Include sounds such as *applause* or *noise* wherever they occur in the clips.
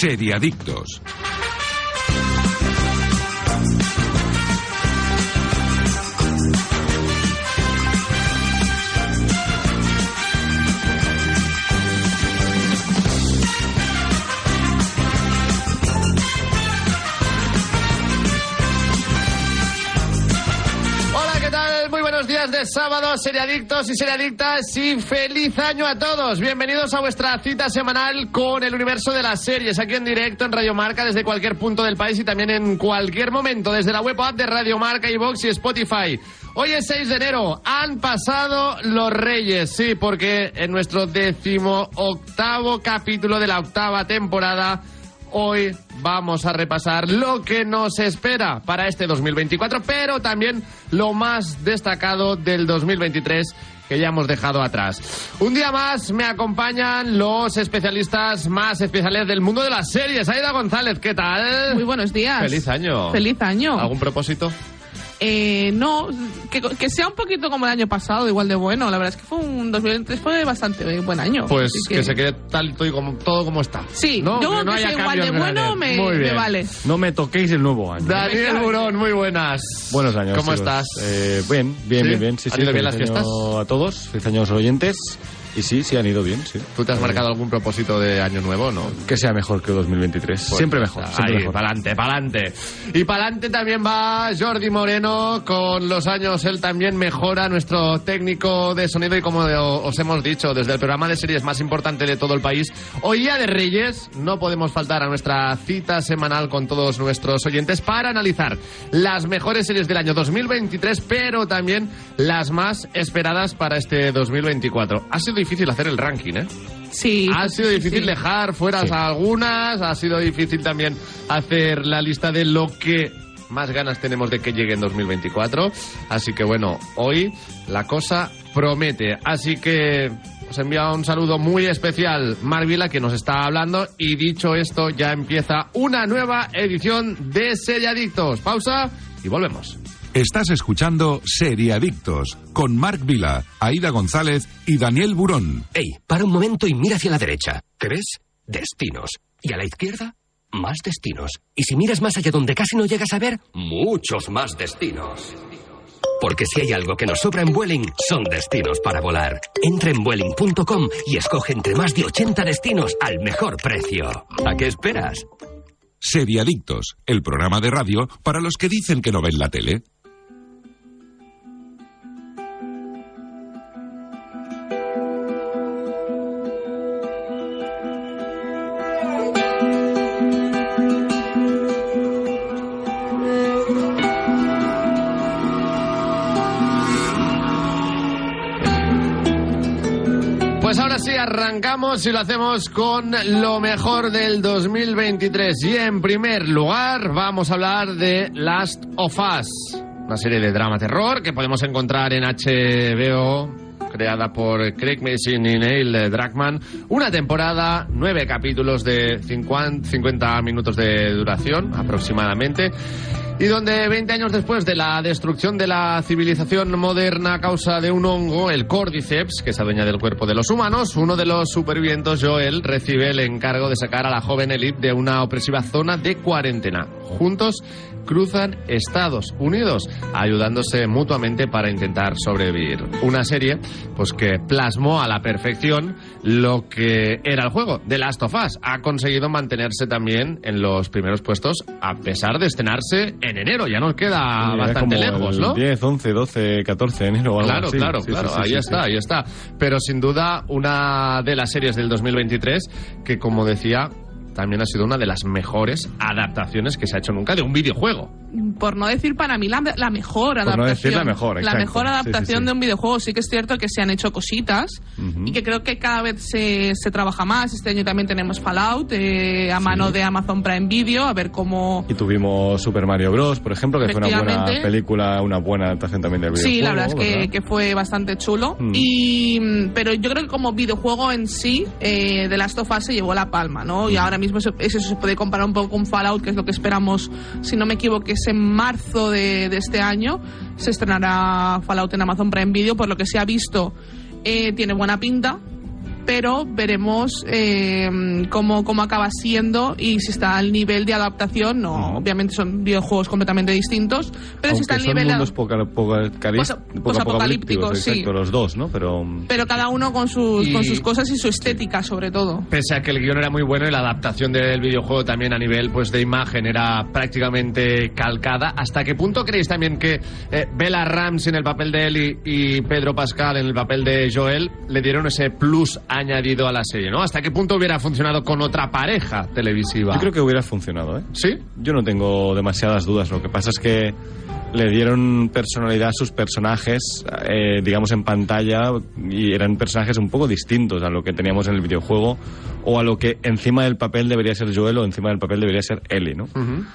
Seriadictos. Muy buenos días de sábado, seriadictos y seriadictas, y feliz año a todos. Bienvenidos a vuestra cita semanal con el universo de las series, aquí en directo en Radio Marca, desde cualquier punto del país y también en cualquier momento, desde la web app de Radio Marca, iVox y Spotify. Hoy es 6 de enero, han pasado los reyes, sí, porque en nuestro décimo octavo capítulo de la octava temporada Hoy vamos a repasar lo que nos espera para este 2024, pero también lo más destacado del 2023 que ya hemos dejado atrás. Un día más me acompañan los especialistas más especiales del mundo de las series. Aida González, ¿qué tal? Muy buenos días. Feliz año. Feliz año. ¿Algún propósito? Eh, no, que, que sea un poquito como el año pasado, igual de bueno. La verdad es que fue un 2023 fue bastante buen año. Pues que... se quede tal y como, todo como está. Sí, ¿no? yo Que no que sea haya igual de cambios bueno me, Muy me bien. vale. No me toquéis el nuevo año. Daniel Burón, muy buenas. Buenos años. ¿Cómo chicos. estás? Eh, bien, bien, ¿Sí? bien, bien. Sí, ¿Han sí, ido bien feliz las año fiestas? A todos, feliz año a los oyentes. Y sí, sí han ido bien, sí. ¿Tú te has marcado algún propósito de año nuevo no? Que sea mejor que 2023. Pues siempre mejor, está. siempre Ahí, mejor. pa'lante, pa'lante. Y pa'lante también va Jordi Moreno. Con los años él también mejora nuestro técnico de sonido y como os hemos dicho, desde el programa de series más importante de todo el país, hoy día de Reyes, no podemos faltar a nuestra cita semanal con todos nuestros oyentes para analizar las mejores series del año 2023, pero también las más esperadas para este 2024. Ha sido difícil hacer el ranking, ¿eh? Sí. Ha sido sí, difícil sí. dejar fuera Sí. algunas, ha sido difícil también hacer la lista de lo que más ganas tenemos de que llegue en 2024. Así que bueno, hoy la cosa promete. Así que os envía un saludo muy especial Mar Vila que nos está hablando y dicho esto ya empieza una nueva edición de Seriadictos. Pausa y volvemos. Estás escuchando Seriadictos con Marc Vila, Aida González y Daniel Burón. Ey, para un momento y mira hacia la derecha. ¿Qué ves? Destinos. Y a la izquierda, más destinos. Y si miras más allá donde casi no llegas a ver, muchos más destinos. Porque si hay algo que nos sobra en Vueling, son destinos para volar. Entra en Vueling.com y escoge entre más de 80 destinos al mejor precio. ¿A qué esperas? Seriadictos, el programa de radio para los que dicen que no ven la tele. Arrancamos y lo hacemos con lo mejor del 2023. Y en primer lugar, vamos a hablar de Last of Us, una serie de drama terror que podemos encontrar en HBO, creada por Craig Mason y Neil Druckmann. Una temporada, nueve capítulos de 50, 50 minutos de duración aproximadamente. Y donde 20 años después de la destrucción de la civilización moderna a causa de un hongo, el Cordyceps, que se adueña del cuerpo de los humanos, uno de los supervivientes, Joel, recibe el encargo de sacar a la joven Elite de una opresiva zona de cuarentena. Juntos cruzan Estados Unidos, ayudándose mutuamente para intentar sobrevivir. Una serie pues que plasmó a la perfección lo que era el juego. The Last of Us ha conseguido mantenerse también en los primeros puestos a pesar de estrenarse en enero. Ya nos queda Sí, bastante lejos, ¿no? 10, 11, 12, 14 de enero Claro, así. claro, Sí, claro. sí, ahí está, ahí está. Pero sin duda, una de las series del 2023 que, como decía, también ha sido una de las mejores adaptaciones que se ha hecho nunca de un videojuego. Por no decir para mí la, la mejor Por no adaptación. decir la mejor, La exacto. mejor Sí, sí, adaptación sí. de un videojuego. Sí que es cierto que se han hecho cositas Ujú. y que creo que cada vez se, se trabaja más. Este año también tenemos Fallout eh, a mano de Amazon Prime Video, a ver cómo... Y tuvimos Super Mario Bros, por ejemplo, que fue una buena película, una buena adaptación también del videojuego. Sí, la verdad es que, ¿verdad? que fue bastante chulo. Mm. Y, mm, pero yo creo que como videojuego en sí, eh, The Last of Us se llevó la palma, ¿no? Mm. Y ahora mismo eso, eso se puede comparar un poco con Fallout, que es lo que esperamos, si no me equivoco, es en marzo de, este año. Se estrenará Fallout en Amazon Prime Video, por lo que se ha visto, eh, tiene buena pinta. Pero veremos eh, cómo, cómo acaba siendo y si está al nivel de adaptación. No, obviamente son videojuegos completamente distintos, pero si está al Aunque son nivel de mundos poca- poca- cari- Posa- poca- posapocalípticos, sí. exacto, los dos, ¿no? Pero pero cada uno con sus, Y- con sus cosas y su estética, sobre todo. Pese a que el guion era muy bueno y la adaptación del videojuego también a nivel pues de imagen era prácticamente calcada, ¿hasta qué punto creéis también que eh, Bella Ramsey en el papel de Ellie y Pedro Pascal en el papel de Joel le dieron ese plus añadido a la serie, ¿no? ¿Hasta qué punto hubiera funcionado con otra pareja televisiva? yo creo que hubiera funcionado, ¿eh? ¿Sí? Yo no tengo demasiadas dudas. Lo que pasa es que le dieron personalidad a sus personajes, eh, digamos, en pantalla, y eran personajes un poco distintos a lo que teníamos en el videojuego, o a lo que encima del papel debería ser Joel o encima del papel debería ser Ellie, ¿no?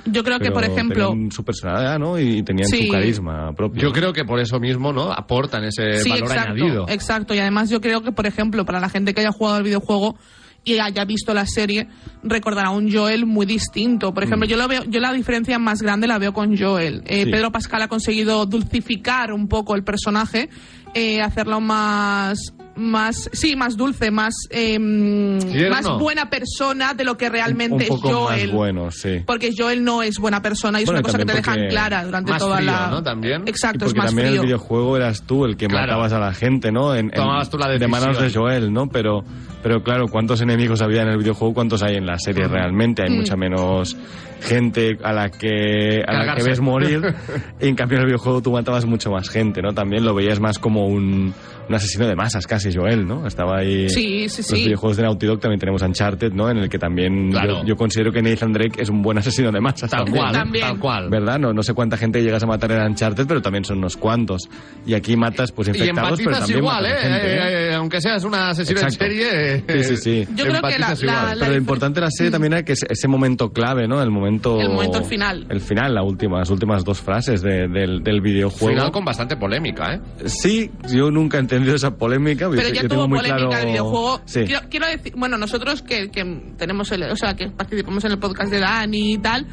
Yo creo que, Pero por ejemplo, tenían su personalidad, ¿no? Y tenían Sí. su carisma propio. Yo creo que por eso mismo, ¿no? Aportan ese sí, valor exacto, añadido. exacto. Y además yo creo que, por ejemplo, para la gente que haya jugado al videojuego y haya visto la serie, recordará un Joel muy distinto. Por ejemplo, yo lo veo, yo la diferencia más grande la veo con Joel. Eh, Sí. Pedro Pascal ha conseguido dulcificar un poco el personaje, eh, hacerlo más más sí más dulce más em, más buena persona de lo que realmente un poco es Joel más bueno, sí. porque Joel no es buena persona y es Bueno, una cosa que te dejan clara durante Más toda frío, la ¿no? También. Y exacto es porque más también frío el videojuego eras tú el que Claro. matabas a la gente, ¿no? En, en- Tomabas tú la de manos de decisión. Joel, ¿no? Pero, pero claro, ¿cuántos enemigos había en el videojuego? ¿Cuántos hay en la serie realmente? Hay Mm. mucha menos gente a la que, a la que ves morir. *laughs* en cambio en el videojuego tú matabas mucho más gente, ¿no? También lo veías más como un, un asesino de masas casi, Joel, ¿no? Estaba ahí... Sí, sí, Los sí. videojuegos de Naughty Dog también tenemos Uncharted, ¿no? En el que también Claro. yo, yo considero que Nathan Drake es un buen asesino de masas. Tal también, cual, ¿no? También. tal cual. ¿verdad? No, no sé cuánta gente llegas a matar en Uncharted, pero también son unos cuantos. Y aquí matas pues Y infectados, pero empatizas también igual, ¿eh? matas gente, ¿eh? Eh, eh, Aunque seas una asesina en serie. eh, Sí, sí, sí. Yo creo que la- empatizas la- igual. la- Pero lo importante de la serie también era que ese, ese momento clave, ¿no? El momento... El momento al final. El final, la última, las últimas dos frases de- del, del videojuego. Final con bastante polémica, ¿eh? Sí, yo nunca he esa polémica. Pero yo- ya yo tuvo polémica claro- el videojuego. Sí. Quiero, quiero decir, bueno, nosotros que, que tenemos el, o sea, que participamos en el podcast de Dani y tal,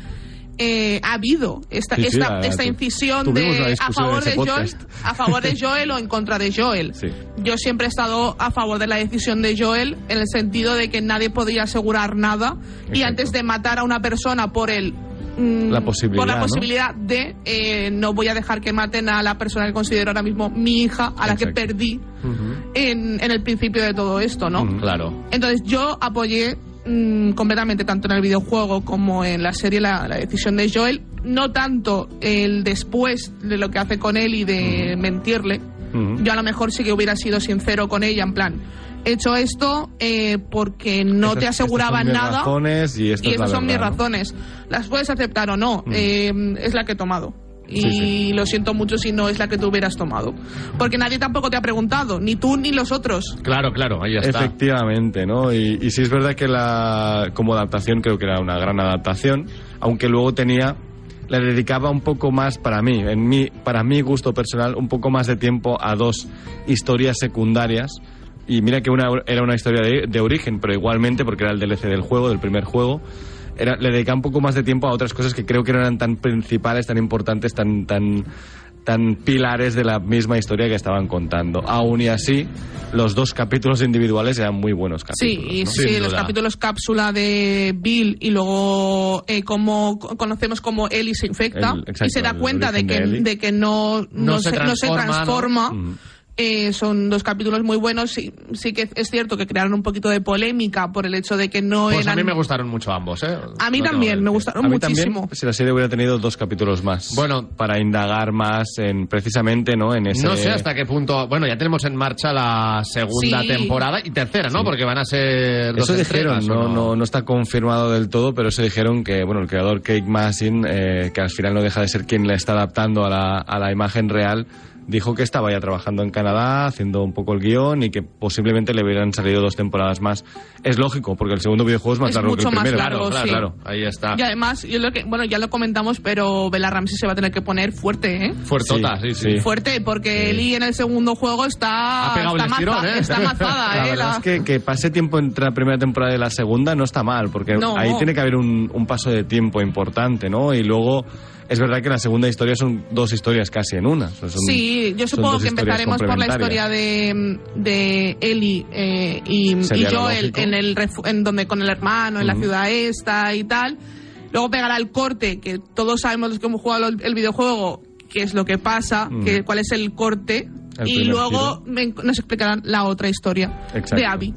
eh, ha habido esta, Sí, sí, esta, la- esta tu- incisión de a favor de Joel, a favor de Joel o en contra de Joel. *laughs* Sí. Yo siempre he estado a favor de la decisión de Joel en el sentido de que nadie podía asegurar nada y antes de matar a una persona por el mm, La posibilidad, por la ¿no? posibilidad de eh, no voy a dejar que maten a la persona que considero ahora mismo mi hija a la que perdí en, en el principio de todo esto, ¿no? Claro. Entonces yo apoyé mm, completamente tanto en el videojuego como en la serie la, la decisión de Joel, no tanto el después de lo que hace con él y de mentirle. Yo a lo mejor sí que hubiera sido sincero con ella, en plan, hecho esto eh, porque no te aseguraba estas son mis nada. razones y esta y es la esas son mis razones. Las puedes aceptar o no, eh, es la que he tomado. Y Sí, sí. lo siento mucho si no es la que tú hubieras tomado. Porque nadie tampoco te ha preguntado, ni tú ni los otros. Claro, claro, ahí está. Efectivamente, ¿no? Y, y sí es verdad que la, como adaptación creo que era una gran adaptación, aunque luego tenía, le dedicaba un poco más para mí, en mi, para mi gusto personal, un poco más de tiempo a dos historias secundarias. Y mira que una era una historia de, de origen, pero igualmente, porque era el DLC del juego, del primer juego, era, le dedicaba un poco más de tiempo a otras cosas que creo que no eran tan principales, tan importantes, tan, tan, tan pilares de la misma historia que estaban contando. Aún y así, los dos capítulos individuales eran muy buenos Sí, capítulos. y ¿no? sí, los capítulos cápsula de Bill y luego eh, como conocemos como Ellie se infecta El- exacto, y se da cuenta de que, de que no, no, No se se, no se transforma, ¿no? Eh, son dos capítulos muy buenos. Sí, sí que es cierto que crearon un poquito de polémica por el hecho de que no Pues eran. a mí me gustaron mucho ambos, ¿eh? A mí No también, me gustaron A mí muchísimo. también, si la serie hubiera tenido dos capítulos más. Bueno. para indagar más en precisamente, ¿no? En ese. No sé hasta qué punto. Bueno, ya tenemos en marcha la segunda Sí. temporada y tercera, ¿no? Porque van a ser dos Eso dijeron, entregas, ¿o no, no, no está confirmado del todo, pero eso dijeron que, bueno, el creador Kate Massin, eh, que al final no deja de ser quien le está adaptando a la, a la imagen real, dijo que estaba ya trabajando en Canadá, haciendo un poco el guion y que posiblemente le hubieran salido dos temporadas más. Es lógico, porque el segundo videojuego es más Es largo que mucho el más primero. largo, Claro, sí. claro, ahí está. Y además, yo lo que, bueno, ya lo comentamos, pero Bella Ramsey se va a tener que poner fuerte, ¿eh? Fuertota, sí, Sí, sí. Fuerte, porque Ellie en el segundo juego está. Ha pegado está, el estirón, maza- ¿eh? está mazada, *laughs* La ¿eh? verdad La- es que, que pase tiempo entre la primera temporada y la segunda no está mal, porque No. ahí tiene que haber un, un paso de tiempo importante, ¿no? Y luego Es verdad que la segunda historia son dos historias casi en una. Son- Sí, yo supongo que empezaremos por la historia de, de Ellie eh, y, y Joel en el en donde con el hermano en la ciudad esta y tal. Luego pegará el corte que todos sabemos los que hemos jugado el, videojuego qué es lo que pasa, Mm. que, cuál es el corte El y luego me- nos explicarán la otra historia Exacto. de Abby,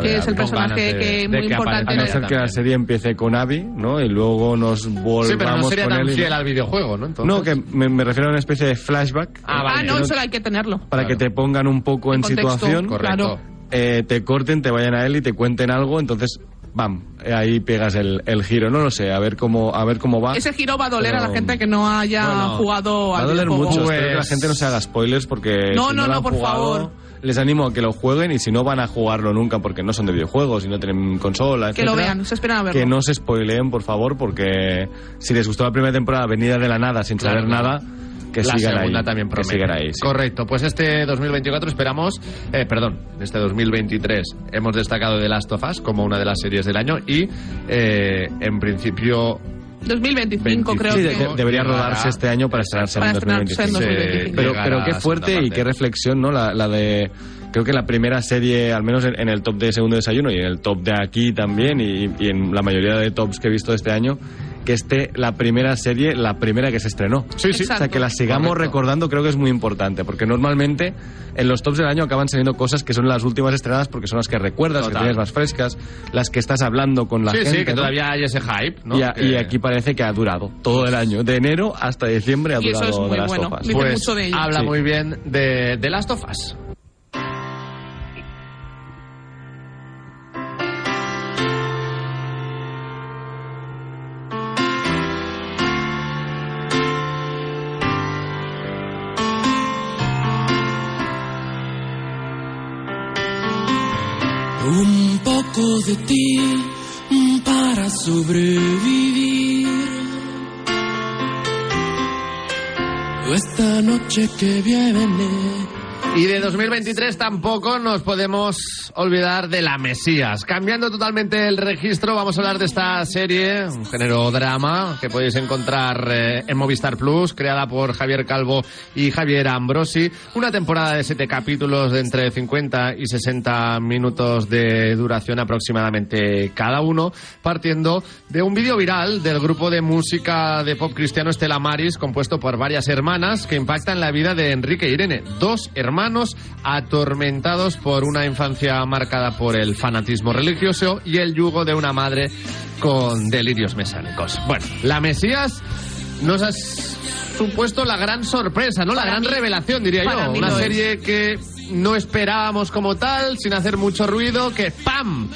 Que es el personaje de- que de muy que importante. A no ser que la serie empiece con Abby, ¿no? Y luego nos volvamos Sí, pero no sería con tan él. y- fiel al videojuego, ¿no? Entonces- No, que me, me refiero a una especie de flashback Ah, Ah, vale. no, Que eso hay que tenerlo. para que te pongan un poco En en, contexto, situación, Correcto. Eh, te corten, te vayan a él y te cuenten algo, entonces, bam, ahí pegas el, el giro. No lo sé, a ver cómo, a ver cómo va. Ese giro va a doler a la gente que no haya Bueno, jugado Va a al doler mucho, Pues- espero que la gente no se haga spoilers porque No, si no, no, por jugado, favor. Les animo a que lo jueguen y si no van a jugarlo nunca porque no son de videojuegos y no tienen consola, Que lo vean, se esperan a verlo. que no se spoileen, por favor, porque si les gustó la primera temporada venida de la nada sin saber claro. nada, que la sigan segunda ahí. también que promete. sigan ahí. sí. Correcto, pues este 2024 esperamos, eh, perdón, este 2023 hemos destacado The Last of Us como una de las series del año y eh, en principio 2025 creo Sí, que... de- debería rodarse este año para estrenarse Para en estrenarse en 2025. 2025. Pero, pero qué fuerte y qué reflexión, ¿no? La, la de. Creo que la primera serie, al menos en, en el top de segundo desayuno y en el top de aquí también, y, y en la mayoría de tops que he visto este año, que esté la primera serie, la primera que se estrenó. Sí, sí. O sea, que la sigamos Correcto. recordando creo que es muy importante, porque normalmente en los tops del año acaban saliendo cosas que son las últimas estrenadas porque son las que recuerdas, Total. que tienes más frescas, las que estás hablando con la sí, gente. sí, que ¿no? todavía hay ese hype, ¿no? Y, a- Que- y aquí parece que ha durado todo el año, de enero hasta diciembre ha Y eso durado es muy The Last bueno. of Us. Dice pues mucho de ello. habla Sí. muy bien de The Last of poco de ti para sobrevivir. Esta noche que viene. Y de 2023 tampoco nos podemos olvidar de la Mesías. Cambiando totalmente el registro, vamos a hablar de esta serie, un género drama, que podéis encontrar eh, en Movistar Plus, creada por Javier Calvo y Javier Ambrosi. Una temporada de siete capítulos de entre 50 y 60 minutos de duración aproximadamente cada uno, partiendo de un vídeo viral del grupo de música de pop cristiano Estela Maris, compuesto por varias hermanas, que impacta en la vida de Enrique e Irene, dos hermanos atormentados por una infancia marcada por el fanatismo religioso y el yugo de una madre con delirios mesánicos. Bueno, la Mesías nos ha supuesto la gran sorpresa, ¿no? La Para gran mí- revelación, diría yo. Una es. serie que no esperábamos como tal, sin hacer mucho ruido, que ¡pam!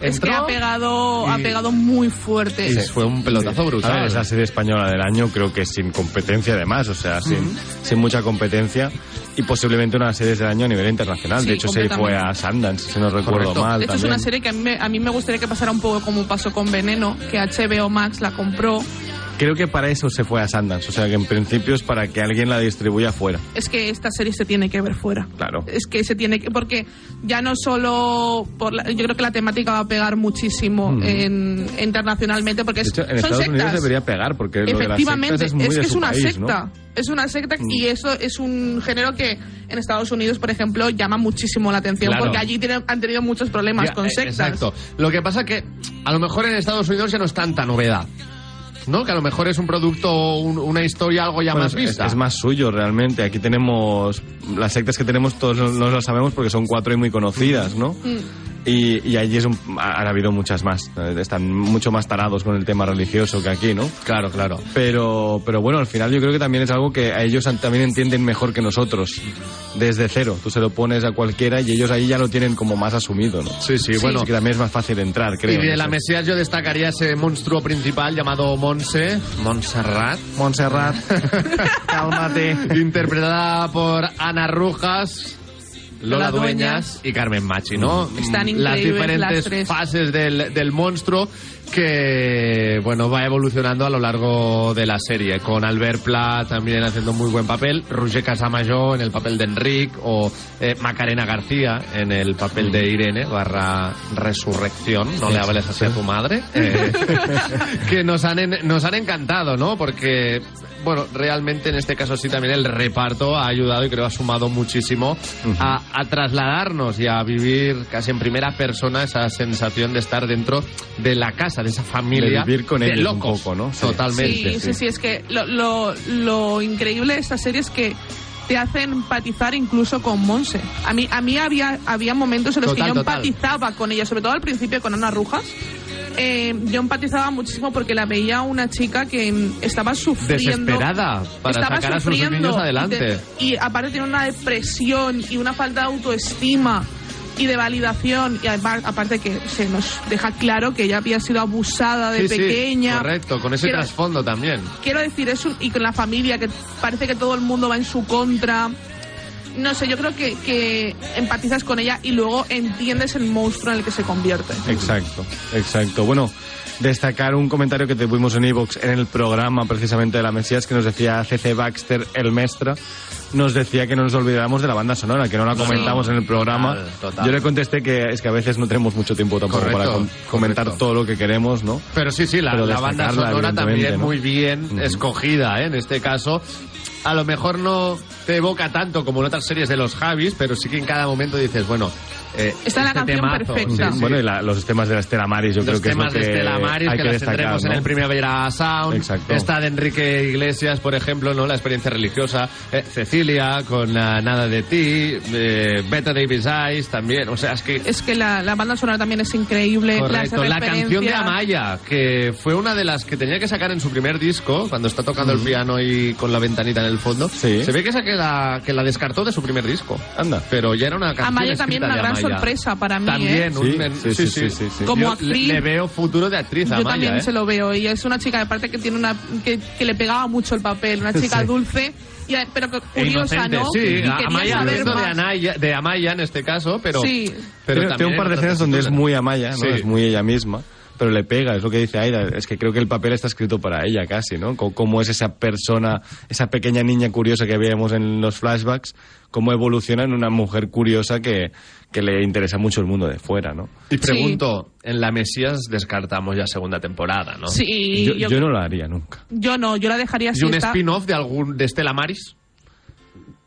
Es que ha pegado, ha pegado muy fuerte. y fue un pelotazo A brutal. ver, es la serie española del año, creo que sin competencia además, o sea, sin, sin mucha competencia y posiblemente una serie del año a nivel internacional. Sí, de hecho, se fue a Sundance, si no recuerdo Correcto. mal. De hecho, es una serie que a mí, me, a mí me gustaría que pasara un poco como pasó con Veneno, que HBO Max la compró. Creo que para eso se fue a Sundance, o sea, que en principio es para que alguien la distribuya fuera. Es que esta serie se tiene que ver fuera. Claro. Es que se tiene que. Porque ya no solo. Por la- yo creo que la temática va a pegar muchísimo en, internacionalmente, porque De es, hecho, en son Estados sectas. Unidos debería pegar, porque lo de las Efectivamente, sectas es muy es de que es su una país, secta. ¿no? Es una secta Mm. y eso es un género que en Estados Unidos, por ejemplo, llama muchísimo la atención Claro. porque allí tienen- han tenido muchos problemas Ya, con eh, sectas. Exacto. Lo que pasa que a lo mejor en Estados Unidos ya no es tanta novedad. ¿No? Que a lo mejor es un producto, un- una historia algo ya Bueno, más vista. Es, más suyo realmente. Aquí tenemos las sectas que tenemos todos no no las sabemos porque son cuatro y muy conocidas, ¿no? Mm. Y, y allí es un- han habido muchas más. Están mucho más tarados con el tema religioso que aquí, ¿no? Claro, claro. Pero, pero bueno, al final yo creo que también es algo que a ellos también entienden mejor que nosotros. Desde cero. Tú se lo pones a cualquiera y ellos ahí ya lo tienen como más asumido, ¿no? Sí, sí, bueno. Así que también es más fácil entrar, creo. y de la. Mesías yo destacaría ese monstruo principal llamado Monse, Montserrat, Montserrat, *laughs* cálmate. interpretada por Ana Rujas. Lola Lola Dueñas Dueñas. y Carmen Machi, ¿no? Están Las diferentes las fases del, del monstruo que, bueno, va evolucionando a lo largo de la serie, con Albert Pla también haciendo muy buen papel, Roger Casamayor en el papel de Enric o eh, Macarena García en el papel de Irene barra Resurrección, no le hables así a tu madre, eh, *laughs* que nos han, en- nos han encantado, ¿no? Porque, bueno, realmente en este caso sí también el reparto ha ayudado y creo ha sumado muchísimo a, a trasladarnos y a vivir casi en primera persona esa sensación de estar dentro de la casa, de esa familia. De vivir con de ellos un locos. poco, ¿no? Sí. Totalmente. Sí, sí, sí, es que lo, lo, lo increíble de esta serie es que te hace empatizar incluso con Monse. A mí, a mí había, había momentos en los Total, que yo total. empatizaba con ella, sobre todo al principio con Ana Rujas. Eh, yo empatizaba muchísimo porque la veía una chica que estaba sufriendo. Desesperada para estaba sacar a sus sufriendo niños y adelante. te- Y, aparte tiene una depresión y una falta de autoestima y de validación. Y apar- aparte que se nos deja claro que ella había sido abusada de Sí, sí, pequeña. correcto, con ese Quiero- trasfondo también. quiero decir eso y con la familia que parece que todo el mundo va en su contra no sé yo creo que, que empatizas con ella y luego entiendes el monstruo en el que se convierte Exacto, exacto. Bueno, destacar un comentario que tuvimos en Evox en el programa precisamente de la Mesías que nos decía CC Baxter, el mestra, nos decía que no nos olvidáramos de la banda sonora, que no la comentamos en el programa. Total, total. Yo le contesté que es que a veces no tenemos mucho tiempo tampoco Correcto, para com- comentar correcto. todo lo que queremos, ¿no? Pero sí, sí, la, la banda sonora también muy bien escogida, ¿eh? en este caso. A lo mejor no te evoca tanto como en otras series de los Javis, pero sí que en cada momento dices, bueno, eh, Está la este canción temazo, perfecta. sí, sí. Bueno, y la- los temas de la Estela Maris, yo los creo que temas es lo de que Estela Maris hay que, que las tendremos en ¿no? el Primavera Sound. Exacto. Está de Enrique Iglesias, por ejemplo, ¿no? La experiencia religiosa. Eh, Cecilia, con ah, Nada de ti. Eh, Beta Davis Eyes también. O sea, es que... es que la, la banda sonora también es increíble Correcto, la canción de Amaya, que fue una de las que tenía que sacar en su primer disco, cuando está tocando el piano y con la ventanita en el fondo. Sí. Se ve que esa que la, que la descartó de su primer disco. Anda. Pero ya era una canción Amaya también una de gran sorpresa para mí, También, ¿eh? un- Sí, sí, sí, sí, sí, sí. Como actriz- le, le veo futuro de actriz a yo Amaya, también ¿eh? se lo veo y es una chica aparte que tiene una que, que le pegaba mucho el papel una chica Sí. dulce pero que E curiosa inocente, no sí. y Amaya saber haciendo de, más. Anaya- de Amaya en este caso, pero... Sí. pero Tiene- también tiene un par de escenas donde es muy Amaya, ¿no? Sí. Es muy ella misma. Pero le pega, es lo que dice Aida. Es que creo que el papel está escrito para ella casi, ¿no? Co- Cómo es esa persona, esa pequeña niña curiosa que veíamos en los flashbacks, cómo evoluciona en una mujer curiosa que, que le interesa mucho el mundo de fuera, ¿no? Y pregunto, en la Mesías descartamos ya segunda temporada, ¿no? sí yo, yo, yo no lo haría nunca. yo no yo la dejaría así ¿Y un está- spin-off de algún de Estela Maris?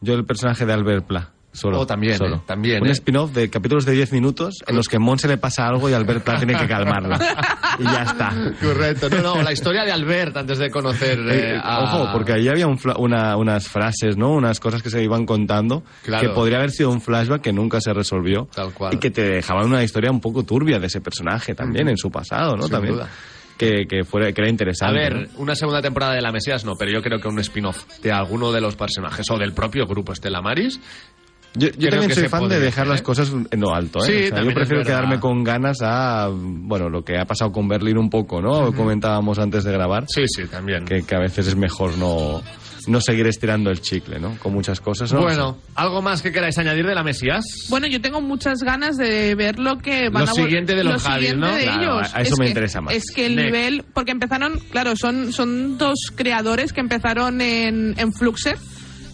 Yo el personaje de Albert Pla. Solo, Oh, también, solo. eh, también, Un eh. spin-off de capítulos de 10 minutos en los que Monse le pasa algo y Albert Pla tiene que calmarla. *laughs* y ya está. Correcto, no, no, la historia de Albert antes de conocer eh, Eh, a- Ojo, porque ahí había un una- unas frases, ¿no? Unas cosas que se iban contando Claro. que podría haber sido un flashback que nunca se resolvió Tal cual. y que te dejaban una historia un poco turbia de ese personaje también en su pasado, ¿no? Sin también duda. que que fuera que era A interesante. ver, ¿no? una segunda temporada de La Mesías no, pero yo creo que un spin-off de alguno de los personajes o del propio grupo Estela Maris. Yo, yo creo también que soy fan de dejar hacer, las ¿eh? cosas en lo alto, ¿eh? Sí, O sea, también yo prefiero quedarme con ganas a, bueno, lo que ha pasado con Berlín un poco, ¿no? Comentábamos antes de grabar. Sí, sí, también. Que, que a veces es mejor no, no seguir estirando el chicle, ¿no? Con muchas cosas. ¿no? Bueno, ¿algo más que queráis añadir de La Mesías? bueno yo tengo muchas ganas de ver lo que van Lo a siguiente de los lo Javis, siguiente ¿no? de Claro, ellos. a eso Es me que- interesa más. es que el Next. nivel porque empezaron claro son son dos creadores que empezaron en en Fluxer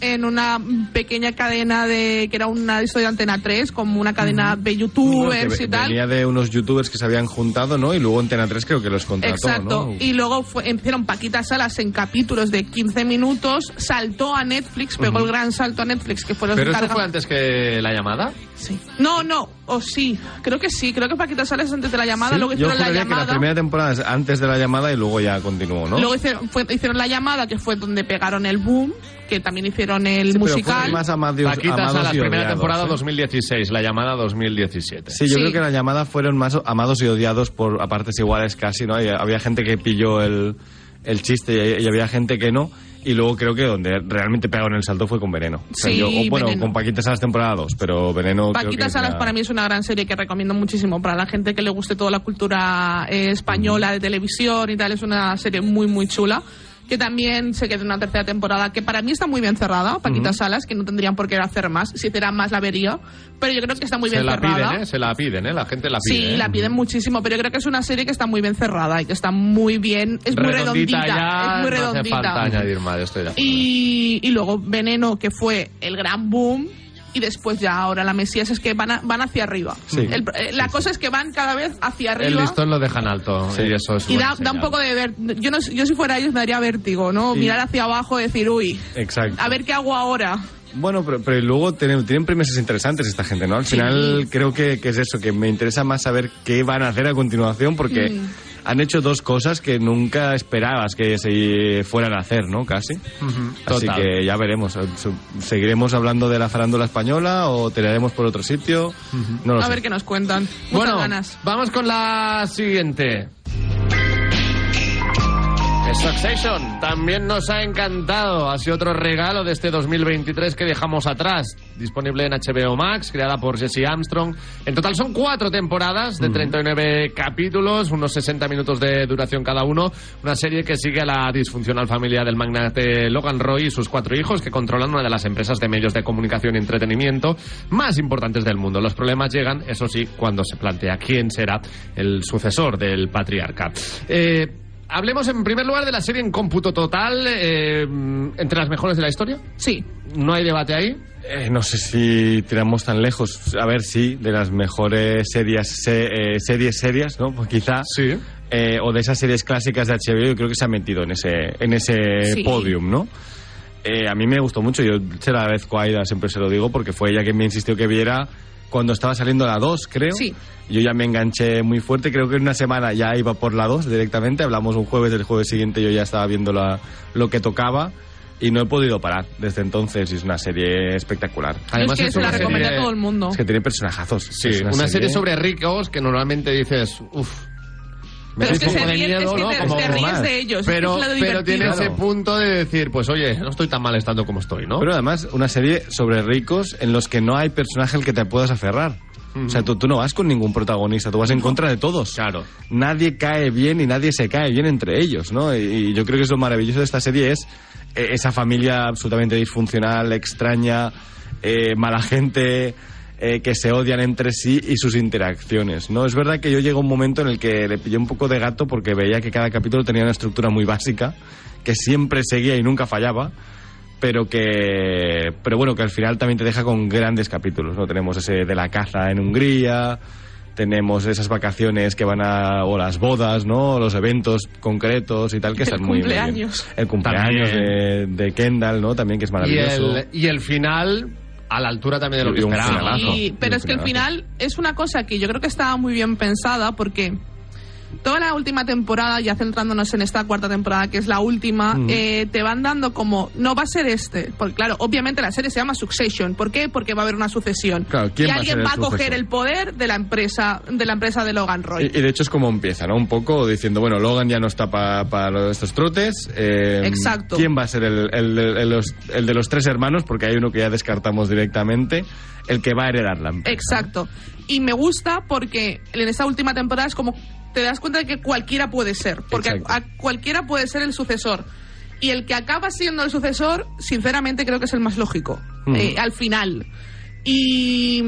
en una pequeña cadena de que era una historia de Antena 3 como una cadena de youtubers y tal venía de unos youtubers que se habían juntado, ¿no? Y luego Antena 3 creo que los contrató, Exacto. ¿no? Y luego fue, hicieron Paquita Salas en capítulos de 15 minutos, saltó a Netflix, pegó el gran salto a Netflix, que fue los ¿Pero encarga- fue antes que la llamada? Sí. No, no, o sí, creo que sí, creo que Paquita Salas antes de la llamada, Sí, luego yo hicieron la juraría que la llamada. primera temporada es antes de la llamada y luego ya continuó, ¿no? Luego hicieron, fue- hicieron la llamada, que fue donde pegaron el boom, que también hicieron el Sí, pero musical. fueron más amados, Paquita amados Salas, y primera odiados, temporada ¿eh? 2016, la llamada 2017. Sí, yo Sí. creo que la llamada fueron más amados y odiados por a partes iguales casi, ¿no? Y había gente que pilló el, el chiste y, y había gente que no. Y luego creo que donde realmente pegaron el salto fue con Veneno. O sea, Sí, yo- o bueno, Veneno. con Paquita Salas temporada 2, pero Veneno creo Paquita que es Salas la- para mí es una gran serie que recomiendo muchísimo para la gente que le guste toda la cultura eh, española de televisión y tal. Es una serie muy, muy chula. Que también se quede una tercera temporada, que para mí está muy bien cerrada, Paquita Salas, que no tendrían por qué hacer más, si hicieran más la vería, pero yo creo que está muy Se bien la cerrada. piden, ¿eh? Se la piden, ¿eh? La gente la pide. Sí, ¿eh? la piden muchísimo, pero yo creo que es una serie que está muy bien cerrada y que está muy bien, es muy redondita, ya, es muy No hace redondita. falta añadir más, estoy de y, y luego Veneno, que fue el gran boom, y después ya ahora la Mesías es que van, a- van hacia arriba. Sí. El- eh, la cosa es que van cada vez hacia El arriba. listón lo dejan alto Sí. y eso es Y buena da, da un poco de ver, yo, no, yo si fuera ellos me daría vértigo, ¿no? Mirar hacia abajo y decir, uy, Exacto. a ver qué hago ahora. Bueno, pero, pero luego tienen, tienen premisas interesantes esta gente, ¿no? Al Sí. final creo que, que es eso, que me interesa más saber qué van a hacer a continuación porque Mm. Han hecho dos cosas que nunca esperabas que se fueran a hacer, ¿no? Casi. Así Total. que ya veremos. ¿Seguiremos hablando de la farándula española o tiraremos por otro sitio? No lo A sé. ver qué nos cuentan. Muchas Bueno, ganas. vamos con la siguiente. Succession también nos ha encantado. Ha sido otro regalo de este 2023 que dejamos atrás. Disponible en HBO Max, creada por Jesse Armstrong. En total son cuatro temporadas de 39 capítulos, unos 60 minutos de duración cada uno. Una serie que sigue a la disfuncional familia del magnate Logan Roy y sus cuatro hijos que controlan una de las empresas de medios de comunicación y entretenimiento más importantes del mundo. Los problemas llegan, eso sí, cuando se plantea quién será el sucesor del patriarca. Eh, Hablemos en primer lugar de la serie en cómputo total, eh, entre las mejores de la historia. Sí, No hay debate ahí. Eh, no sé si tiramos tan lejos. A ver, sí, de las mejores series, se- eh, series serias, ¿no? Pues quizá. Sí. eh, o de esas series clásicas de HBO, yo creo que se ha metido en ese, en ese Sí. podium, ¿no? Eh, a mí me gustó mucho, yo se la agradezco a Aida, siempre se lo digo, porque fue ella quien me insistió que viera cuando estaba saliendo la 2, creo. Sí. Yo ya me enganché muy fuerte, creo que en una semana ya iba por la 2 directamente, hablamos un jueves, el jueves siguiente yo ya estaba viendo la, lo que tocaba y no he podido parar desde entonces y es una serie espectacular. es que se la una recomiendo a serie- todo el mundo. Es que tiene personajazos. Sí, Es una, serie... sobre ricos que normalmente dices, uff. Pero es que se ríen, es que te, te ríes más. de ellos. Pero, es que es lo pero tiene ese punto de decir, pues oye, no estoy tan mal estando como estoy, ¿no? Pero además, una serie sobre ricos en los que no hay personaje al que te puedas aferrar. O sea, tú, tú no vas con ningún protagonista, tú vas en contra de todos. Claro. Nadie cae bien y nadie se cae bien entre ellos, ¿no? Y, y yo creo que es lo maravilloso de esta serie es eh, esa familia absolutamente disfuncional, extraña, eh, mala gente, eh, que se odian entre sí y sus interacciones, ¿no? Es verdad que yo llego a un momento en el que le pillé un poco de gato porque veía que cada capítulo tenía una estructura muy básica, que siempre seguía y nunca fallaba pero que pero bueno que al final también te deja con grandes capítulos no tenemos ese de la caza en Hungría tenemos esas vacaciones que van a o las bodas no O los eventos concretos y tal que El están muy muy bien. cumpleaños. el cumpleaños de, de Kendall no también que es y, maravilloso el, y el final, a la altura también de lo que esperábamos. pero es que el un final es una cosa que yo creo que estaba muy bien pensada porque toda la última temporada, ya centrándonos en esta cuarta temporada, que es la última, eh, te van dando como, no va a ser este. Porque claro, obviamente la serie se llama Succession. ¿Por qué? Porque va a haber una sucesión. Claro, ¿quién y va alguien va a coger el poder de la empresa de la empresa de Logan Roy. y, y de hecho es como empieza, ¿no? Un poco diciendo, bueno, Logan ya no está para estos trotes. eh, Exacto. ¿Quién va a ser el, el- el- el- los- el de los tres hermanos? Porque hay uno que ya descartamos directamente. El que va a heredar la empresa. Exacto. Y me gusta porque en esta última temporada es como te das cuenta de que cualquiera puede ser, porque a, cualquiera puede ser el sucesor. Y el que acaba siendo el sucesor, sinceramente creo que es el más lógico, Mm. eh, al final. Y,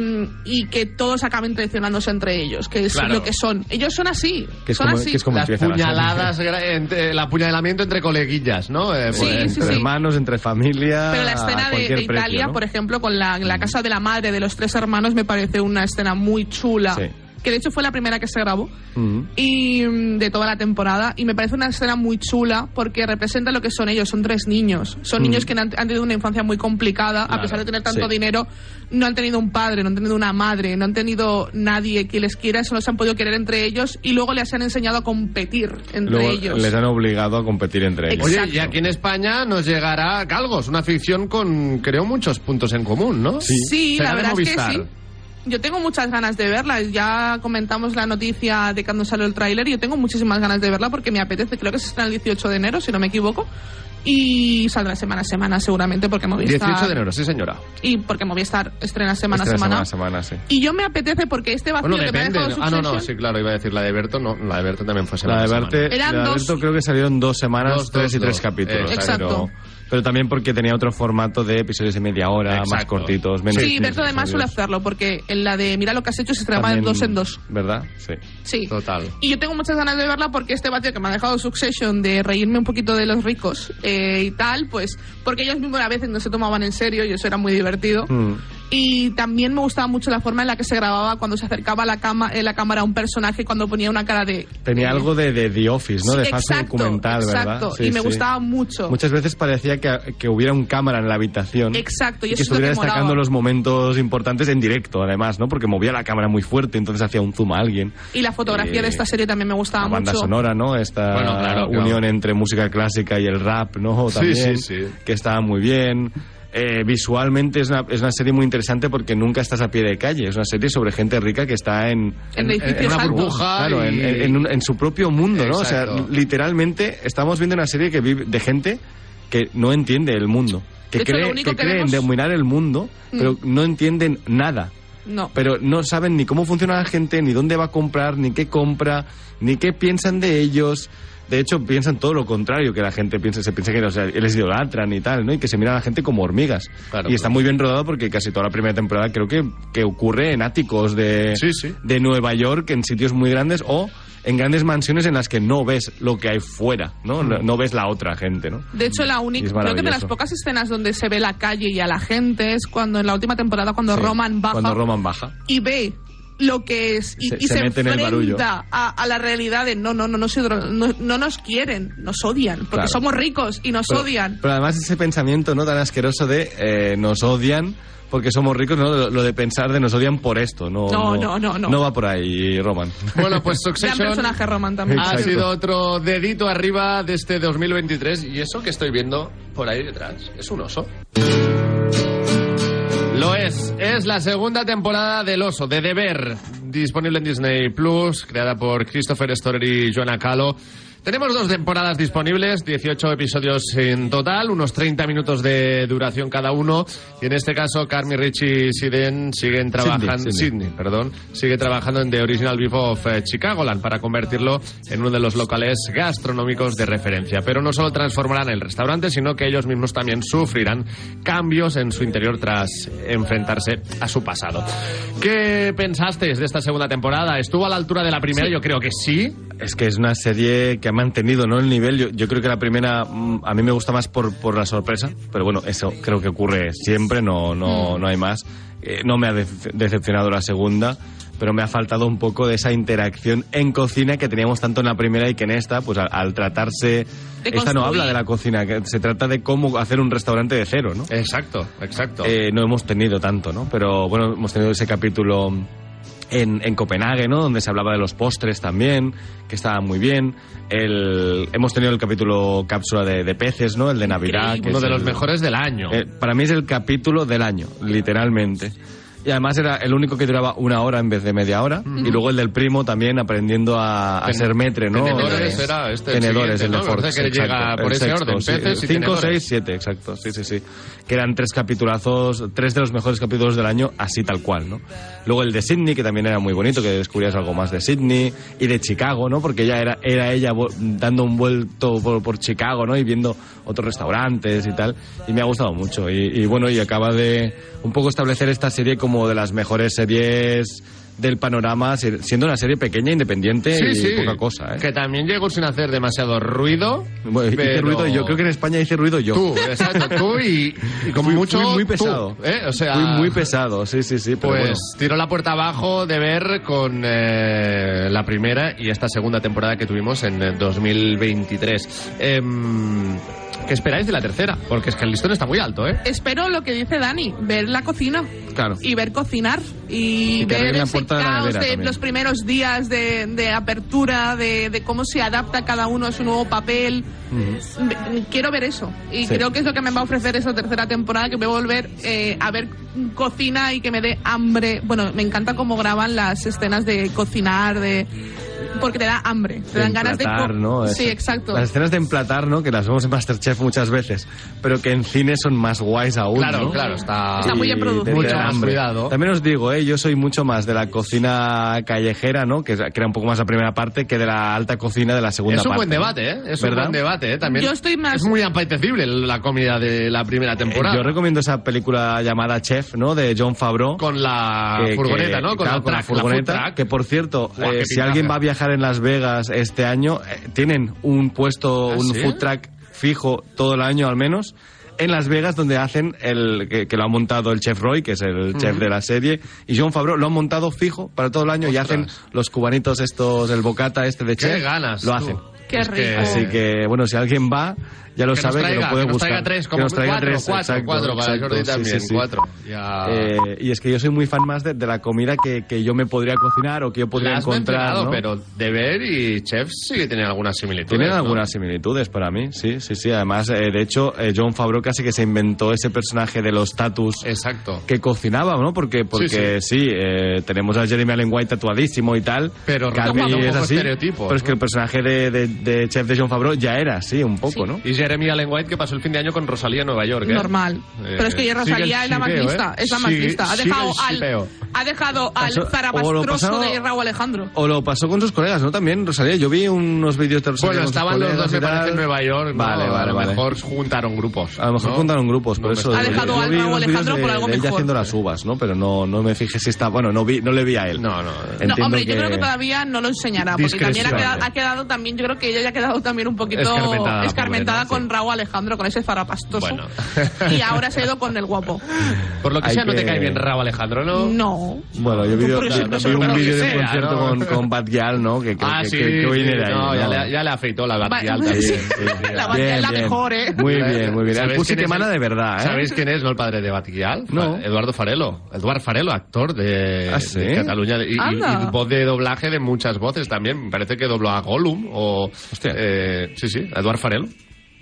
y que todos acaben traicionándose entre ellos, que es Claro. lo que son. Ellos son así, Que es son como- así. que es como Las puñaladas, el apuñalamiento entre coleguillas, ¿no? Eh, Sí, pues, sí, entre sí. hermanos, entre familia. Pero la escena de, precio, Italia, ¿no? por ejemplo, con la, la casa de la madre de los tres hermanos, me parece una escena muy chula. Que de hecho fue la primera que se grabó. Y mm, de toda la temporada y me parece una escena muy chula porque representa lo que son ellos, son tres niños, son niños que han, han tenido una infancia muy complicada, a pesar de tener tanto sí. dinero, no han tenido un padre, no han tenido una madre, no han tenido nadie que les quiera, solo se han podido querer entre ellos y luego les han enseñado a competir entre Luego ellos. les han obligado a competir entre ellos. Oye, y aquí en España nos llegará Galgos, una ficción con, creo, muchos puntos en común, ¿no? Sí. Sí, la verdad es que sí. Yo tengo muchas ganas de verla. Ya comentamos la noticia de cuando salió el tráiler y yo tengo muchísimas ganas de verla porque me apetece. Creo que se estrena el 18 de enero, si no me equivoco. Y saldrá semana a semana seguramente porque Movistar... 18 de enero, sí señora. Y porque Movistar estrena semana Estrena semana a semana. semana, sí. Y yo me apetece porque este vacío Bueno, que me ha depende. dejado Ah, no, no, sí, claro, iba a decir la de Berto, no, la de Berto también fue semana La de a Berte, semana. Eran la de dos- Berto creo que salieron dos semanas, Dos, tres dos, y tres capítulos. Exacto. Pero, pero también porque tenía otro formato de episodios de media hora, más cortitos, menos. Sí, Berto además suele hacerlo porque en la de Mira lo que has hecho se estrenaba de dos en dos. ¿Verdad? Sí. Sí. Total. Y yo tengo muchas ganas de verla porque este vacío que me ha dejado Succession de reírme un poquito de los ricos eh, y tal, pues porque ellos mismos a veces no se tomaban en serio y eso era muy divertido. Mm. Y también me gustaba mucho la forma en la que se grababa cuando se acercaba la, cama, eh, la cámara a un personaje cuando ponía una cara de... Tenía de- algo de, de The Office, ¿no? Sí, de falso exacto, documental, ¿verdad? exacto. Sí, y me sí. gustaba mucho. Muchas veces parecía que, que hubiera un cámara en la habitación. Exacto, y que eso es lo que estuviera destacando molaba. los momentos importantes en directo, además, ¿no? Porque movía la cámara muy fuerte, entonces hacía un zoom a alguien. Y la fotografía Eh, de esta serie también me gustaba La banda mucho. sonora, ¿no? Esta Bueno, claro, claro. unión entre música clásica y el rap, ¿no? Sí, También, sí, sí. que estaba muy bien. Eh, visualmente es una, es una serie muy interesante porque nunca estás a pie de calle. Es una serie sobre gente rica que está en, En una burbuja. claro, en, y- en- en un- en su propio mundo, ¿no? O sea, literalmente estamos viendo una serie que vive de gente que no entiende el mundo. Que hecho, cree, que que cree en vemos- dominar el mundo, pero no entienden nada. No. Pero no saben ni cómo funciona la gente, ni dónde va a comprar, ni qué compra, ni qué piensan de ellos. De hecho, piensan todo lo contrario que la gente piensa. Se piensa que o sea, les idolatran y tal, ¿no? Y que se miran a la gente como hormigas. Claro, y está muy bien rodado porque casi toda la primera temporada creo que, que ocurre en áticos de, Sí, sí. de Nueva York, en sitios muy grandes o en grandes mansiones en las que no ves lo que hay fuera, ¿no? No, no ves la otra gente, ¿no? De hecho, la única, creo que de las pocas escenas donde se ve la calle y a la gente es cuando en la última temporada cuando Sí, Roman baja Cuando Roman baja. y ve lo que es y Se- y se se, mete en el barullo. enfrenta a, a la realidad de no, no, no, no, no, no nos quieren, nos odian, porque Claro. somos ricos y nos Pero, odian. pero además ese pensamiento no tan asqueroso de eh, nos odian porque somos ricos, ¿no? Lo, de pensar de nos odian por esto. No, No, no, no, no. va por ahí, Roman. Bueno, pues Gran Succession personaje Roman también. ha Exacto. sido otro dedito arriba de este 2023 y eso que estoy viendo por ahí detrás es un oso. Lo es, es la segunda temporada del oso, de Deber, disponible en Disney Plus, creada por Christopher Storer y Joanna Calo. Tenemos dos temporadas disponibles, 18 episodios en total, unos 30 minutos de duración cada uno. Y en este caso, Carmi, Richie y Siden siguen trabajando. Sydney. Sydney, perdón, sigue trabajando en The Original Beef of eh, Chicagoland para convertirlo en uno de los locales gastronómicos de referencia. Pero no solo transformarán el restaurante, sino que ellos mismos también sufrirán cambios en su interior tras enfrentarse a su pasado. ¿Qué pensasteis de esta segunda temporada? ¿Estuvo a la altura de la primera? Yo creo que sí. Es que es una serie que ha mantenido ¿no? el nivel. Yo, yo creo que la primera mm, a mí me gusta más por, por la sorpresa, pero bueno, eso creo que ocurre siempre, no, no, no hay más. Eh, no me ha dece- decepcionado la segunda, pero me ha faltado un poco de esa interacción en cocina que teníamos tanto en la primera y que en esta, pues al, al tratarse... Esta no habla de la cocina, que se trata de cómo hacer un restaurante de cero, ¿no? Exacto, exacto. Eh, no hemos tenido tanto, ¿no? Pero bueno, hemos tenido ese capítulo en, en Copenhague, ¿no? Donde se hablaba de los postres también, que estaba muy bien. El, hemos tenido el capítulo cápsula de, de peces, ¿no? El de Navidad. Increíble. que Uno es de los mejores del año. eh, para mí es el capítulo del año, literalmente. Y además era el único que duraba una hora en vez de media hora. Y luego el del primo también aprendiendo a, a Ten- ser metre, ¿no? tenedores Eh, era este, el Tenedores, el de ¿no? Me Ford. parece que llega por ese orden, peces y 5, tenedores. 6, 7, exacto. Sí, sí, sí. Que eran tres capitulazos, tres de los mejores capítulos del año, así tal cual, ¿no? Luego el de Sydney, que también era muy bonito, que descubrías algo más de Sydney. Y de Chicago, ¿no? Porque ya era, era ella dando un vuelto por, por Chicago, ¿no? Y viendo otros restaurantes y tal. Y me ha gustado mucho. Y, y bueno, y acaba de un poco establecer esta serie como de las mejores series del panorama, si- siendo una serie pequeña, independiente Sí, y sí. poca cosa, ¿eh? Que también llegó sin hacer demasiado ruido. Bueno, hice pero- ruido yo, creo que en España hice ruido yo. Tú, exacto, tú y, y *laughs* como Fui- mucho. fui muy tú, pesado. ¿eh? O sea. Fui muy pesado, sí, sí, sí. Pues bueno. tiró la puerta abajo de ver con eh, la primera y esta segunda temporada que tuvimos en eh, 2023. ¿Qué esperáis de la tercera? Porque es que el listón está muy alto, ¿eh? Espero lo que dice Dani, ver la cocina Claro. y ver cocinar y, ver ese de caos de los primeros días de, de apertura, de, de cómo se adapta cada uno a su nuevo papel. Quiero ver eso y Sí. creo que es lo que me va a ofrecer esta tercera temporada, que voy a volver eh, a ver cocina y que me dé hambre. Bueno, me encanta cómo graban las escenas de cocinar, de porque te da hambre, te dan ganas de... emplatar, co- ¿no? Sí, exacto. Las escenas de emplatar, ¿no? Que las vemos en Masterchef muchas veces, pero que en cine son más guays aún, Claro, ¿no? claro, está... Está muy bien producido. Mucho más cuidado. También os digo, ¿eh? yo soy mucho más de la cocina callejera, ¿no? Que, que era un poco más la primera parte, que de la alta cocina de la segunda Es un parte. buen debate, ¿eh? Es ¿Verdad? un buen debate, ¿eh? También Yo estoy más- Es muy apetecible la comida de la primera Eh, temporada. Yo recomiendo esa película llamada Chef, ¿no? De John Favreau. Con la que- furgoneta, que- ¿no? Con, claro, la, con la track, furgoneta. truck. que por cierto, Buah, eh, si alguien va a viajar en Las Vegas este año, eh, tienen un puesto, ¿Ah, un sí? food truck fijo todo el año al menos. En Las Vegas, donde hacen el que, que lo ha montado el chef Roy, que es el chef de la serie, y John Favreau lo han montado fijo para todo el año y Ostras. hacen los cubanitos estos, el bocata este de Qué chef. ganas, Lo tú. hacen. Qué Es que- rico. Así que, bueno, si alguien va, ya lo que sabe, traiga, que lo puede que nos buscar. traiga tres, Que como nos traiga cuatro, tres, cuatro, exacto, cuatro, para exacto, Jordi sí, también, sí, sí. cuatro. Ya... Eh, y es que yo soy muy fan más de, de la comida que, que yo me podría cocinar o que yo podría has encontrar. ¿no? pero de ver y chefs sí que tienen algunas similitudes. Tienen ¿no? algunas similitudes para mí, sí, sí, sí. Además, eh, de hecho, eh, John Favreau casi que se inventó ese personaje de los tatus Exacto. que cocinaba, ¿no? Porque, porque sí, eh, tenemos a Jeremy Allen White tatuadísimo y tal. Pero que es así. Pero es que el personaje de, de, de chef de John Favreau ya era así, un poco, ¿no? Y Jeremy Allen White que pasó el fin de año con Rosalía en Nueva York. ¿eh? Normal. Eh, Pero es que sigue Rosalía el es la más shipeo, lista. ¿eh? Es la más lista. Ha dejado al, ha dejado al Pasó- o lo zarapastroso pasó- de Raúl Alejandro. O lo pasó con sus colegas, ¿no? También, Rosalía. Yo vi unos vídeos de Rosalía Bueno, con sus estaban los dos, me parece, en Nueva York. ¿no? Vale, vale, A lo vale. mejor juntaron grupos. A lo mejor ¿no? juntaron grupos, por No eso. Ha dejado yo al Raúl Alejandro de- por algo de ella mejor. haciendo las uvas, ¿no? Pero no, no me fijé si está. Bueno, no, vi, no le vi a él. No, no. Entiendo no, hombre, yo creo que todavía no lo enseñará, porque también ha quedado, ha quedado también, yo creo que ella ya ha quedado también un poquito Escarmentada. Con Raúl Alejandro, con ese zarapastoso. Bueno. Y ahora se ha ido con el guapo. Por lo que Hay sea, no te cae bien Raúl Alejandro, ¿no? No. Bueno, yo vi, no un vídeo de un concierto ¿no? con, con Bad Gyal, ¿no? Que, que, Ah, que- sí, que- sí, ahí. no, ya, le, ya le afeitó la *laughs* sí, también. sí. La Batial es la mejor, ¿eh? Muy bien, muy bien. El ¿Sabéis pussy quién que es mana el- de verdad, ¿eh? ¿Sabéis quién es, no, el padre de Batial? No. Eduardo Farelo. Eduardo Farelo, actor de, ¿Ah, de Cataluña y voz de doblaje de muchas voces también. Me parece que dobló a Gollum o... Hostia. eh, sí, sí, Eduardo Farelo.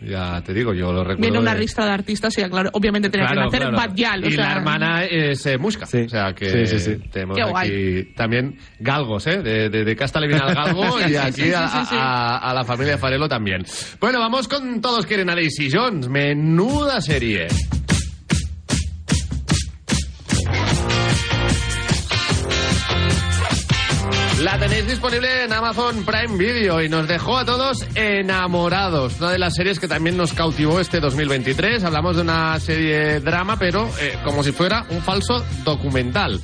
Ya te digo, yo lo recuerdo. Viene una de- lista de artistas y claro, obviamente tenía Claro, que nacer claro. Bad Gyal, o y sea, la hermana es eh, Musca. Sí. O sea que Sí, sí, sí. tenemos Qué guay. aquí también galgos, ¿eh? De, de, de casta le viene al galgo *laughs* y aquí sí, sí, a, sí, sí. a- a la familia Farelo también. Bueno, vamos con Todos quieren a Daisy Jones. Menuda serie. La tenéis disponible en Amazon Prime Video y nos dejó a todos enamorados. Una de las series que también nos cautivó este 2023. Hablamos de una serie drama, pero eh, como si fuera un falso documental.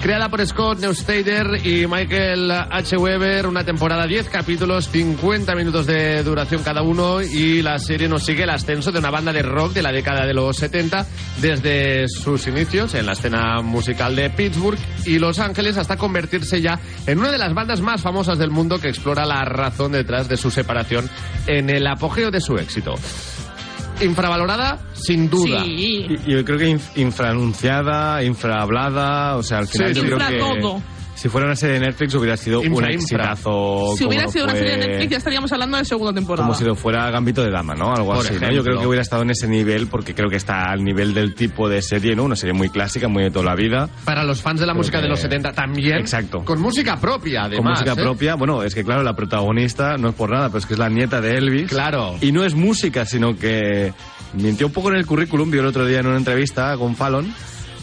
Creada por Scott Neustader y Michael H. Weber, una temporada 10 capítulos, 50 minutos de duración cada uno y la serie nos sigue el ascenso de una banda de rock de la década de los 70 desde sus inicios en la escena musical de Pittsburgh y Los Ángeles hasta convertirse ya en una de las bandas más famosas del mundo que explora la razón detrás de su separación en el apogeo de su éxito. Infravalorada, sin duda. Sí. Y- Yo creo que inf- infranunciada, infrahablada, o sea, al final Sí, yo sí. creo que todo. Si fuera una serie de Netflix hubiera sido un Infra, infra. exitazo. Si hubiera sido una fue- serie de Netflix ya estaríamos hablando de segunda temporada. Como si lo fuera Gambito de Dama, ¿no? Algo Por así, ¿no? Yo creo que hubiera estado en ese nivel porque creo que está al nivel del tipo de serie, ¿no? Una serie muy clásica, muy de toda la vida. Para los fans de la Creo música de que- los 70 también. Exacto. Con música propia, además. con música ¿eh? propia. Bueno, es que claro, la protagonista no es por nada, pero es que es la nieta de Elvis. Claro. Y no es música, sino que mintió un poco en el currículum, vio el otro día en una entrevista con Fallon.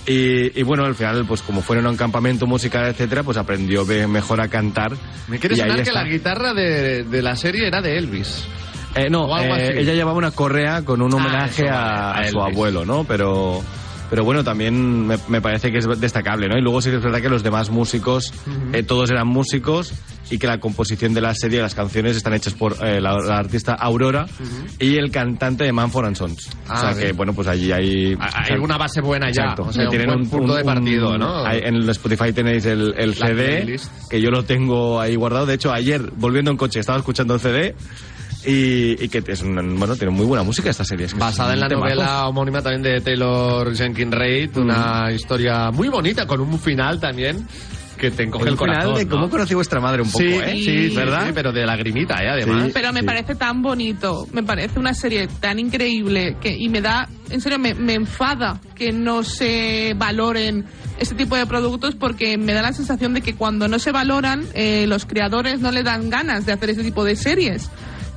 Y, y bueno, al final, pues como fueron a un campamento musical, etcétera, pues aprendió mejor a cantar. Me quiere sonar que está. la guitarra de, de la serie era de Elvis. Eh, no, eh, ella llevaba una correa con un Ah, homenaje eso, a, vale, a a su abuelo, ¿no? Pero, pero bueno, también me, me parece que es destacable, ¿no? Y luego sí que es verdad que los demás músicos, eh, todos eran músicos y que la composición de la serie, las canciones están hechas por eh, la, la artista Aurora y el cantante de Manford and Sons. Ah, o sea bien. que, bueno, pues allí hay... Hay o sea, una base buena ya. Exacto. O sea, un Tienen buen punto de partido, ¿no? hay- en el Spotify tenéis el, el CD, playlist. que yo lo tengo ahí guardado. De hecho, ayer, volviendo en coche, estaba escuchando el CD y, y que es una- bueno, tiene muy buena música esta serie. es que Basada es en la temazo. novela homónima también de Taylor Jenkins Reid, una historia muy bonita con un final también que te encoge el, El final corazón. de cómo ¿no? conocí vuestra madre un poco, sí, ¿eh? sí, ¿verdad? sí, pero de lagrimita, ¿eh? Además. Sí. Pero me Sí. parece tan bonito, me parece una serie tan increíble que y me da, en serio, me, me enfada que no se valoren este tipo de productos porque me da la sensación de que cuando no se valoran, eh, los creadores no le dan ganas de hacer este tipo de series.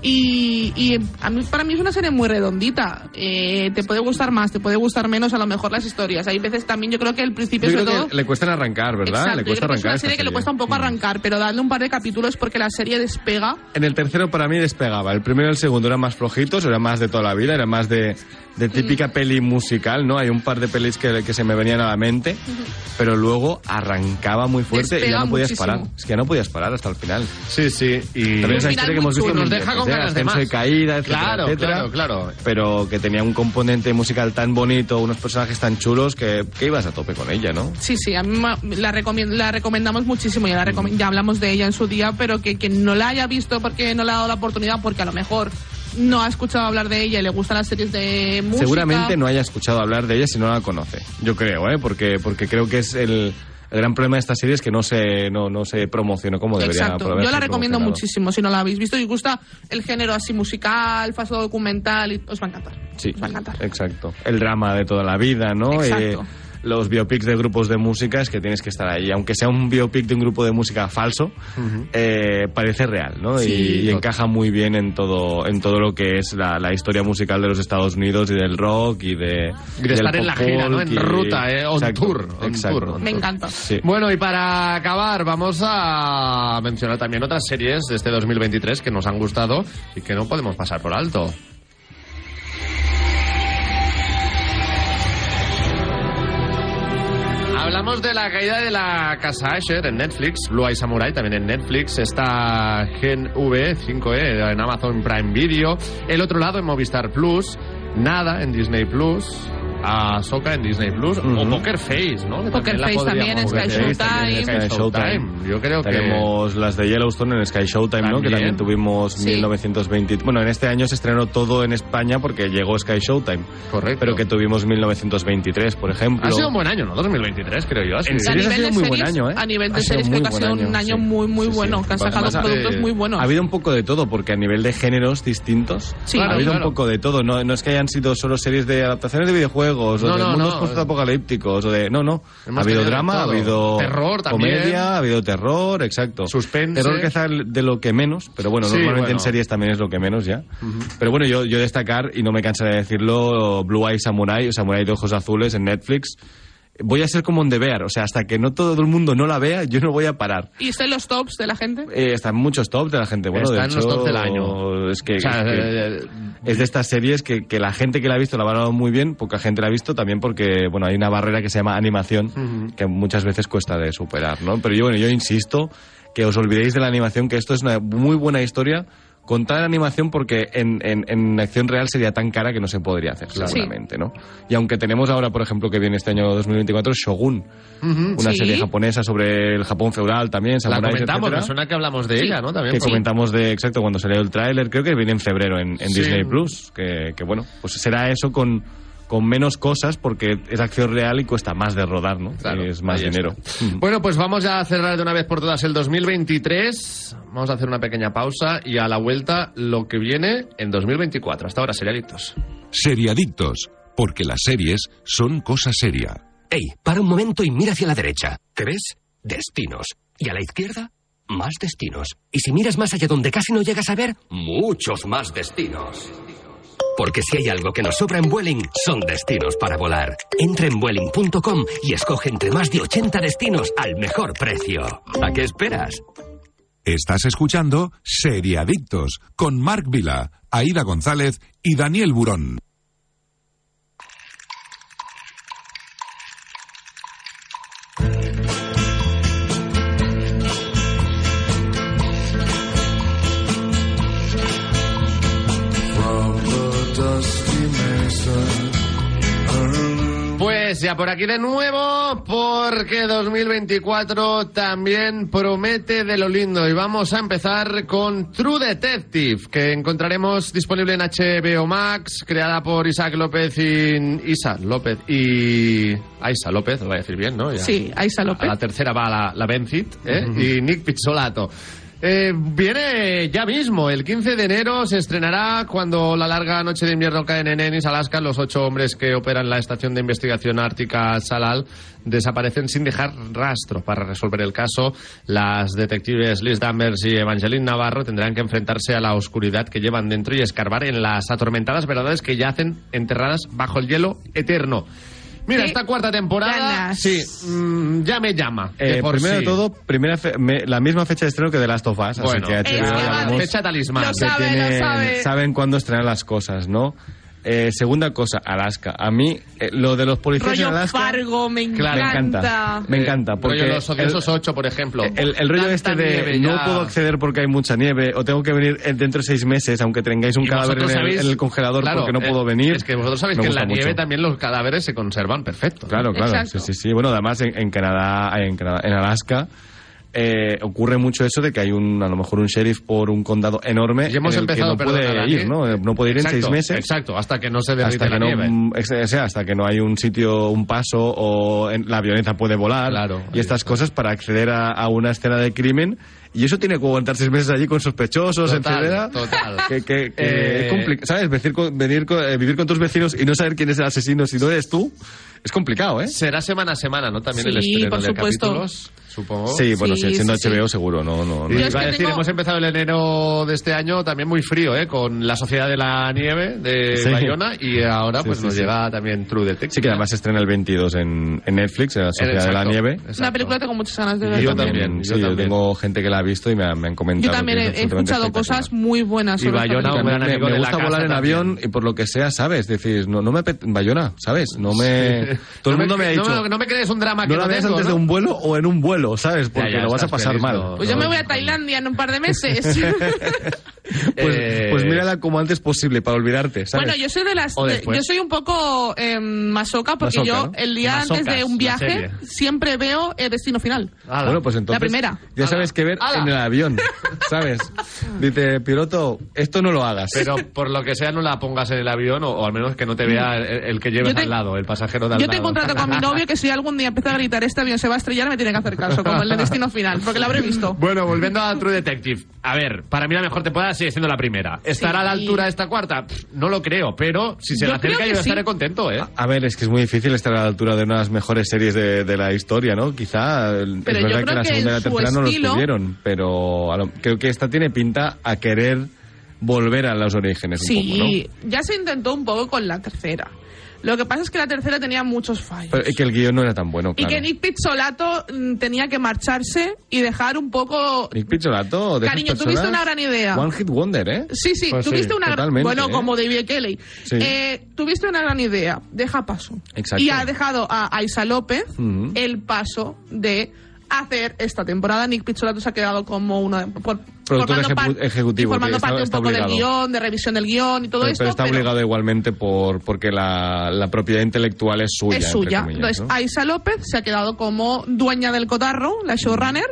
Y, y a mí, para mí es una serie muy redondita. Eh, te puede gustar más, te puede gustar menos, a lo mejor las historias. Hay veces también, yo creo que el principio, Yo sobre creo todo. que le cuestan arrancar, ¿verdad? Exacto, le yo cuesta creo que es arrancar una esta serie que le cuesta un poco Mm. arrancar, pero darle un par de capítulos porque la serie despega. En el tercero para mí despegaba. El primero y el segundo eran más flojitos, eran más de toda la vida, era más de, de Mm. típica peli musical, ¿no? Hay un par de pelis que, que se me venían a la mente, pero luego arrancaba muy fuerte y Despega ya no podías muchísimo. parar. Es que ya no podías parar hasta el final. Sí, sí. Y También historia que hemos visto nos deja con ganas de Ascenso más. y caída, etcétera, Claro, etcétera. claro, claro. Pero que tenía un componente musical tan bonito, unos personajes tan chulos que, que ibas a tope con ella, ¿no? Sí, sí, a mí la, la recomendamos muchísimo, ya, la recom- ya hablamos de ella en su día, pero que quien no la haya visto porque no le ha dado la oportunidad, porque a lo mejor no ha escuchado hablar de ella y le gustan las series de música. Seguramente no haya escuchado hablar de ella si no la conoce. Yo creo, ¿eh? Porque, porque creo que es el, el gran problema de esta serie es que no se, no, no se promocionó como debería Exacto, yo la recomiendo muchísimo si no la habéis visto y os gusta el género así musical, falso documental, y os va a encantar. Sí, Os va a encantar. exacto. El drama de toda la vida, ¿no? Exacto. Eh, los biopics de grupos de música es que tienes que estar ahí. Aunque sea un biopic de un grupo de música falso, eh, parece real, ¿no? Sí. y, encaja muy bien en todo, en todo lo que es la, la historia musical de los Estados Unidos y del rock y de... Y de del estar en la gira, ¿no? En y- ruta, ¿eh? On Exacto, tour, on exacto. tour. Me encanta. Sí. Bueno, y para acabar, vamos a mencionar también otras series de este 2023 que nos han gustado y que no podemos pasar por alto. De la caída de la casa Asher en Netflix, Blue Eye Samurai también en Netflix, está Gen V 5E en Amazon Prime Video, el otro lado en Movistar Plus, Nada en Disney Plus, Ahsoka en Disney Plus o Ujú. Poker Face, ¿no? Que Poker la Face también, podríamos Sky. Showtime. Sky Showtime. Yo creo que Tenemos las de Yellowstone en Sky Showtime, ¿no? Que También. también tuvimos Sí. 1920. Bueno, en este año se estrenó todo en España porque llegó Sky Showtime. correcto. Pero que tuvimos 1923, por ejemplo. ha sido un buen año, ¿no? 2023 creo yo. así. En A series ha sido muy buen año, ¿eh? a nivel de Ha series creo que ha sido un año, sí. muy, muy Sí, sí. bueno, que han sacado Además, productos eh, muy buenos. Ha habido un poco de todo, porque a nivel de géneros distintos Sí. ha habido claro. un poco de todo. No, no es que hayan sido solo series de adaptaciones de videojuegos No, o de no, mundos no. postapocalípticos o de. No, no. Hemos ha habido drama, ha habido. Terror también. Comedia, ha habido terror, exacto. Suspense. Terror quizá de lo que menos, pero bueno, Sí, normalmente bueno. en series también es lo que menos ya. Pero bueno, yo, yo destacar, y no me cansaré de decirlo, Blue Eye Samurai, o Samurai de Ojos Azules en Netflix. Voy a ser como un deber, o sea, hasta que no todo el mundo no la vea, yo no voy a parar. ¿Y está en los tops de la gente? Eh, están muchos tops de la gente. Bueno, Está de en los hecho, tops del año. Es que, O sea, es, que eh, es de estas series que, que la gente que la ha visto la ha valorado muy bien, poca gente la ha visto también porque bueno hay una barrera que se llama animación que muchas veces cuesta de superar, ¿no? Pero yo bueno yo insisto que os olvidéis de la animación que esto es una muy buena historia contada en animación porque en, en, en acción real sería tan cara que no se podría hacer Claro. seguramente, ¿no? Y aunque tenemos ahora, por ejemplo, que viene este año 2024 Shogun, ujú. una Sí. serie japonesa sobre el Japón feudal también, La comentamos, me suena que hablamos de Sí. ella, ¿no? También que por- comentamos de exacto cuando salió el tráiler, creo que viene en febrero en, en Sí. Disney Plus, que, que bueno, pues será eso con, con menos cosas porque es acción real y cuesta más de rodar, ¿no? Claro, es más dinero. está. *laughs* Bueno, pues vamos ya a cerrar de una vez por todas el 2023. Vamos a hacer una pequeña pausa y a la vuelta lo que viene en 2024. Hasta ahora, seriadictos. Seriadictos, porque las series son cosa seria. Ey, para un momento y mira hacia la derecha. ¿Qué ves? Destinos. Y a la izquierda, más destinos. Y si miras más allá donde casi no llegas a ver, muchos más destinos. Porque si hay algo que nos sobra en Vueling, son destinos para volar. Entra en Vueling.com y escoge entre más de 80 destinos al mejor precio. ¿A qué esperas? Estás escuchando Seriadictos con Marc Vila, Aida González y Daniel Burón. Iglesias por aquí de nuevo porque 2024 también promete de lo lindo y vamos a empezar con True Detective que encontraremos disponible en HBO Max creada por Isaac López y Isa López y Aisa López, lo voy a decir bien, ¿no? Ya. Sí, Aisa López. A la tercera va la, la Benzit ¿eh? y Nick Pizzolato. Eh, viene ya mismo, el 15 de enero se estrenará cuando la larga noche de invierno cae en Ennis, Alaska. Los ocho hombres que operan la estación de investigación ártica Salal desaparecen sin dejar rastro. Para resolver el caso, las detectives Liz Danvers y Evangeline Navarro tendrán que enfrentarse a la oscuridad que llevan dentro y escarbar en las atormentadas verdades que yacen enterradas bajo el hielo eterno. Mira, esta cuarta temporada, ganas. sí, mm, ya me llama. de Eh, por primero sí. de todo, primera fe- me- la misma fecha de estreno que The Last of Us. Bueno, así que Es HBO que fecha talismán. Lo que sabe, lo tienen- sabe. saben cuándo estrenar las cosas, ¿no? Eh, segunda cosa, Alaska. A mí, eh, lo de los policías en Rollo Alaska... Fargo, me Claro. Me encanta. encanta, me encanta, porque Rollo los odiosos el- 8, por ejemplo. El, el rollo este de nieve no puedo acceder porque hay mucha nieve o tengo que venir en- dentro de seis meses aunque tengáis un Y cadáver en el, sabéis- en el congelador Claro, porque no eh, puedo venir. Es que vosotros sabéis me que en la nieve mucho. también los cadáveres se conservan perfecto. Claro, claro, Exacto. sí, sí, sí. Bueno, además en, en Canadá, en, Canadá- en Alaska, eh, ocurre mucho eso de que hay un, a lo mejor un sheriff por un condado enorme Y hemos en el empezado, que no puede Dani. ir, ¿no? Eh, No puede ir Exacto, en seis meses. Exacto, hasta que no se derrite Hasta que, la no, nieve. mm, ex- o sea, hasta que no hay un sitio, un paso o en- la violencia puede volar Claro, y estas cosas para acceder a, a una escena de crimen y eso tiene que aguantar seis meses allí con sospechosos, Total, etcétera. total. *laughs* Que, que- que Eh, es compli- ¿Sabes? Venir con, venir con- eh, vivir con tus vecinos y no saber quién es el asesino si no eres tú es complicado, ¿eh? Será semana a semana, ¿no? También el Sí, estreno por de supuesto. capítulos, supongo. Sí, bueno, Sí, siendo sí, HBO sí. seguro, no, no. no. Y Yo es iba a decir, tengo- hemos empezado el enero de este año también muy frío, ¿eh? Con La Sociedad de la Nieve de Sí. Bayona y ahora Sí, pues sí, nos sí. llega también True Detective. Sí, que además se estrena el 22 en, en Netflix, en la Sociedad de la Exacto, Nieve. exacto. Una película que tengo muchas ganas de Y ver. yo también. también, sí, yo yo también. tengo gente que la ha visto y me, han- me han comentado. Yo también he, es he escuchado cosas muy buenas Y sobre esta Bayona, un gran me, amigo me de la gusta volar en avión y por lo que sea, ¿sabes? Es decir, no, no me Bayona, ¿sabes? No me... Todo el No mundo me, ha dicho... me- No me crees un drama que no antes de un vuelo o en un vuelo, ¿sabes? Porque ya, lo vas a pasar feliz, mal. no. Pues yo me voy a Tailandia en un par de meses. *laughs* *laughs* Pues, Eh, pues mírala como antes posible para olvidarte, ¿sabes? Bueno, yo soy de las. De- yo soy un poco eh, masoca porque Masoca, yo ¿no? el día Masocas, antes de un viaje siempre veo el destino final. Ala. Bueno, pues entonces La primera. ya Ala. sabes qué ver Ala. en el avión, *laughs* ¿sabes? Dice, piloto, esto no lo hagas. Pero por lo que sea no la pongas en el avión o, o al menos que no te vea el, el que lleves Yo te- al lado, el pasajero de al Yo lado. tengo un trato con mi novio que si algún día empieza a gritar este avión se va a estrellar me tiene que hacer caso, como el de destino final, porque lo habré visto. Bueno, volviendo a True Detective. A ver, para mí la mejor temporada sigue siendo la primera. ¿Estará a la Sí. altura de esta cuarta? Pff, no lo creo, pero si se Yo le acerca yo sí. estaré contento, ¿eh? A ver, es que es muy difícil estar a la altura de una de las mejores series de, de la historia, ¿no? Quizá Pero es verdad que la segunda y la tercera no lo estuvieron, pero a lo- creo que esta tiene pinta a querer volver a los orígenes un poco, ¿no? Sí, ya se intentó un poco con la tercera. Lo que pasa es que la tercera tenía muchos fallos. Pero que el guion no era tan bueno, Y claro. que Nick Pizzolato mm, tenía que marcharse y dejar un poco... Nick Pizzolato, de Cariño, tuviste una gran idea. One Hit Wonder, ¿eh? Sí, sí, Pues sí, tuviste una gran... Bueno, ¿eh? como David Kelly. Sí. Eh, tuviste una gran idea, deja paso. Exacto. Y ha dejado a Aisa López el paso de hacer esta temporada. Nick Pizzolato se ha quedado como uno de... por- Productor formando ejecutivo, formando está- parte está un poco del obligado. guion, de revisión del guion y todo pero, esto. pero está pero- obligado igualmente por porque la, la propiedad intelectual es suya. es suya. comillas, Entonces, ¿no? Aisa López se ha quedado como dueña del cotarro, la showrunner.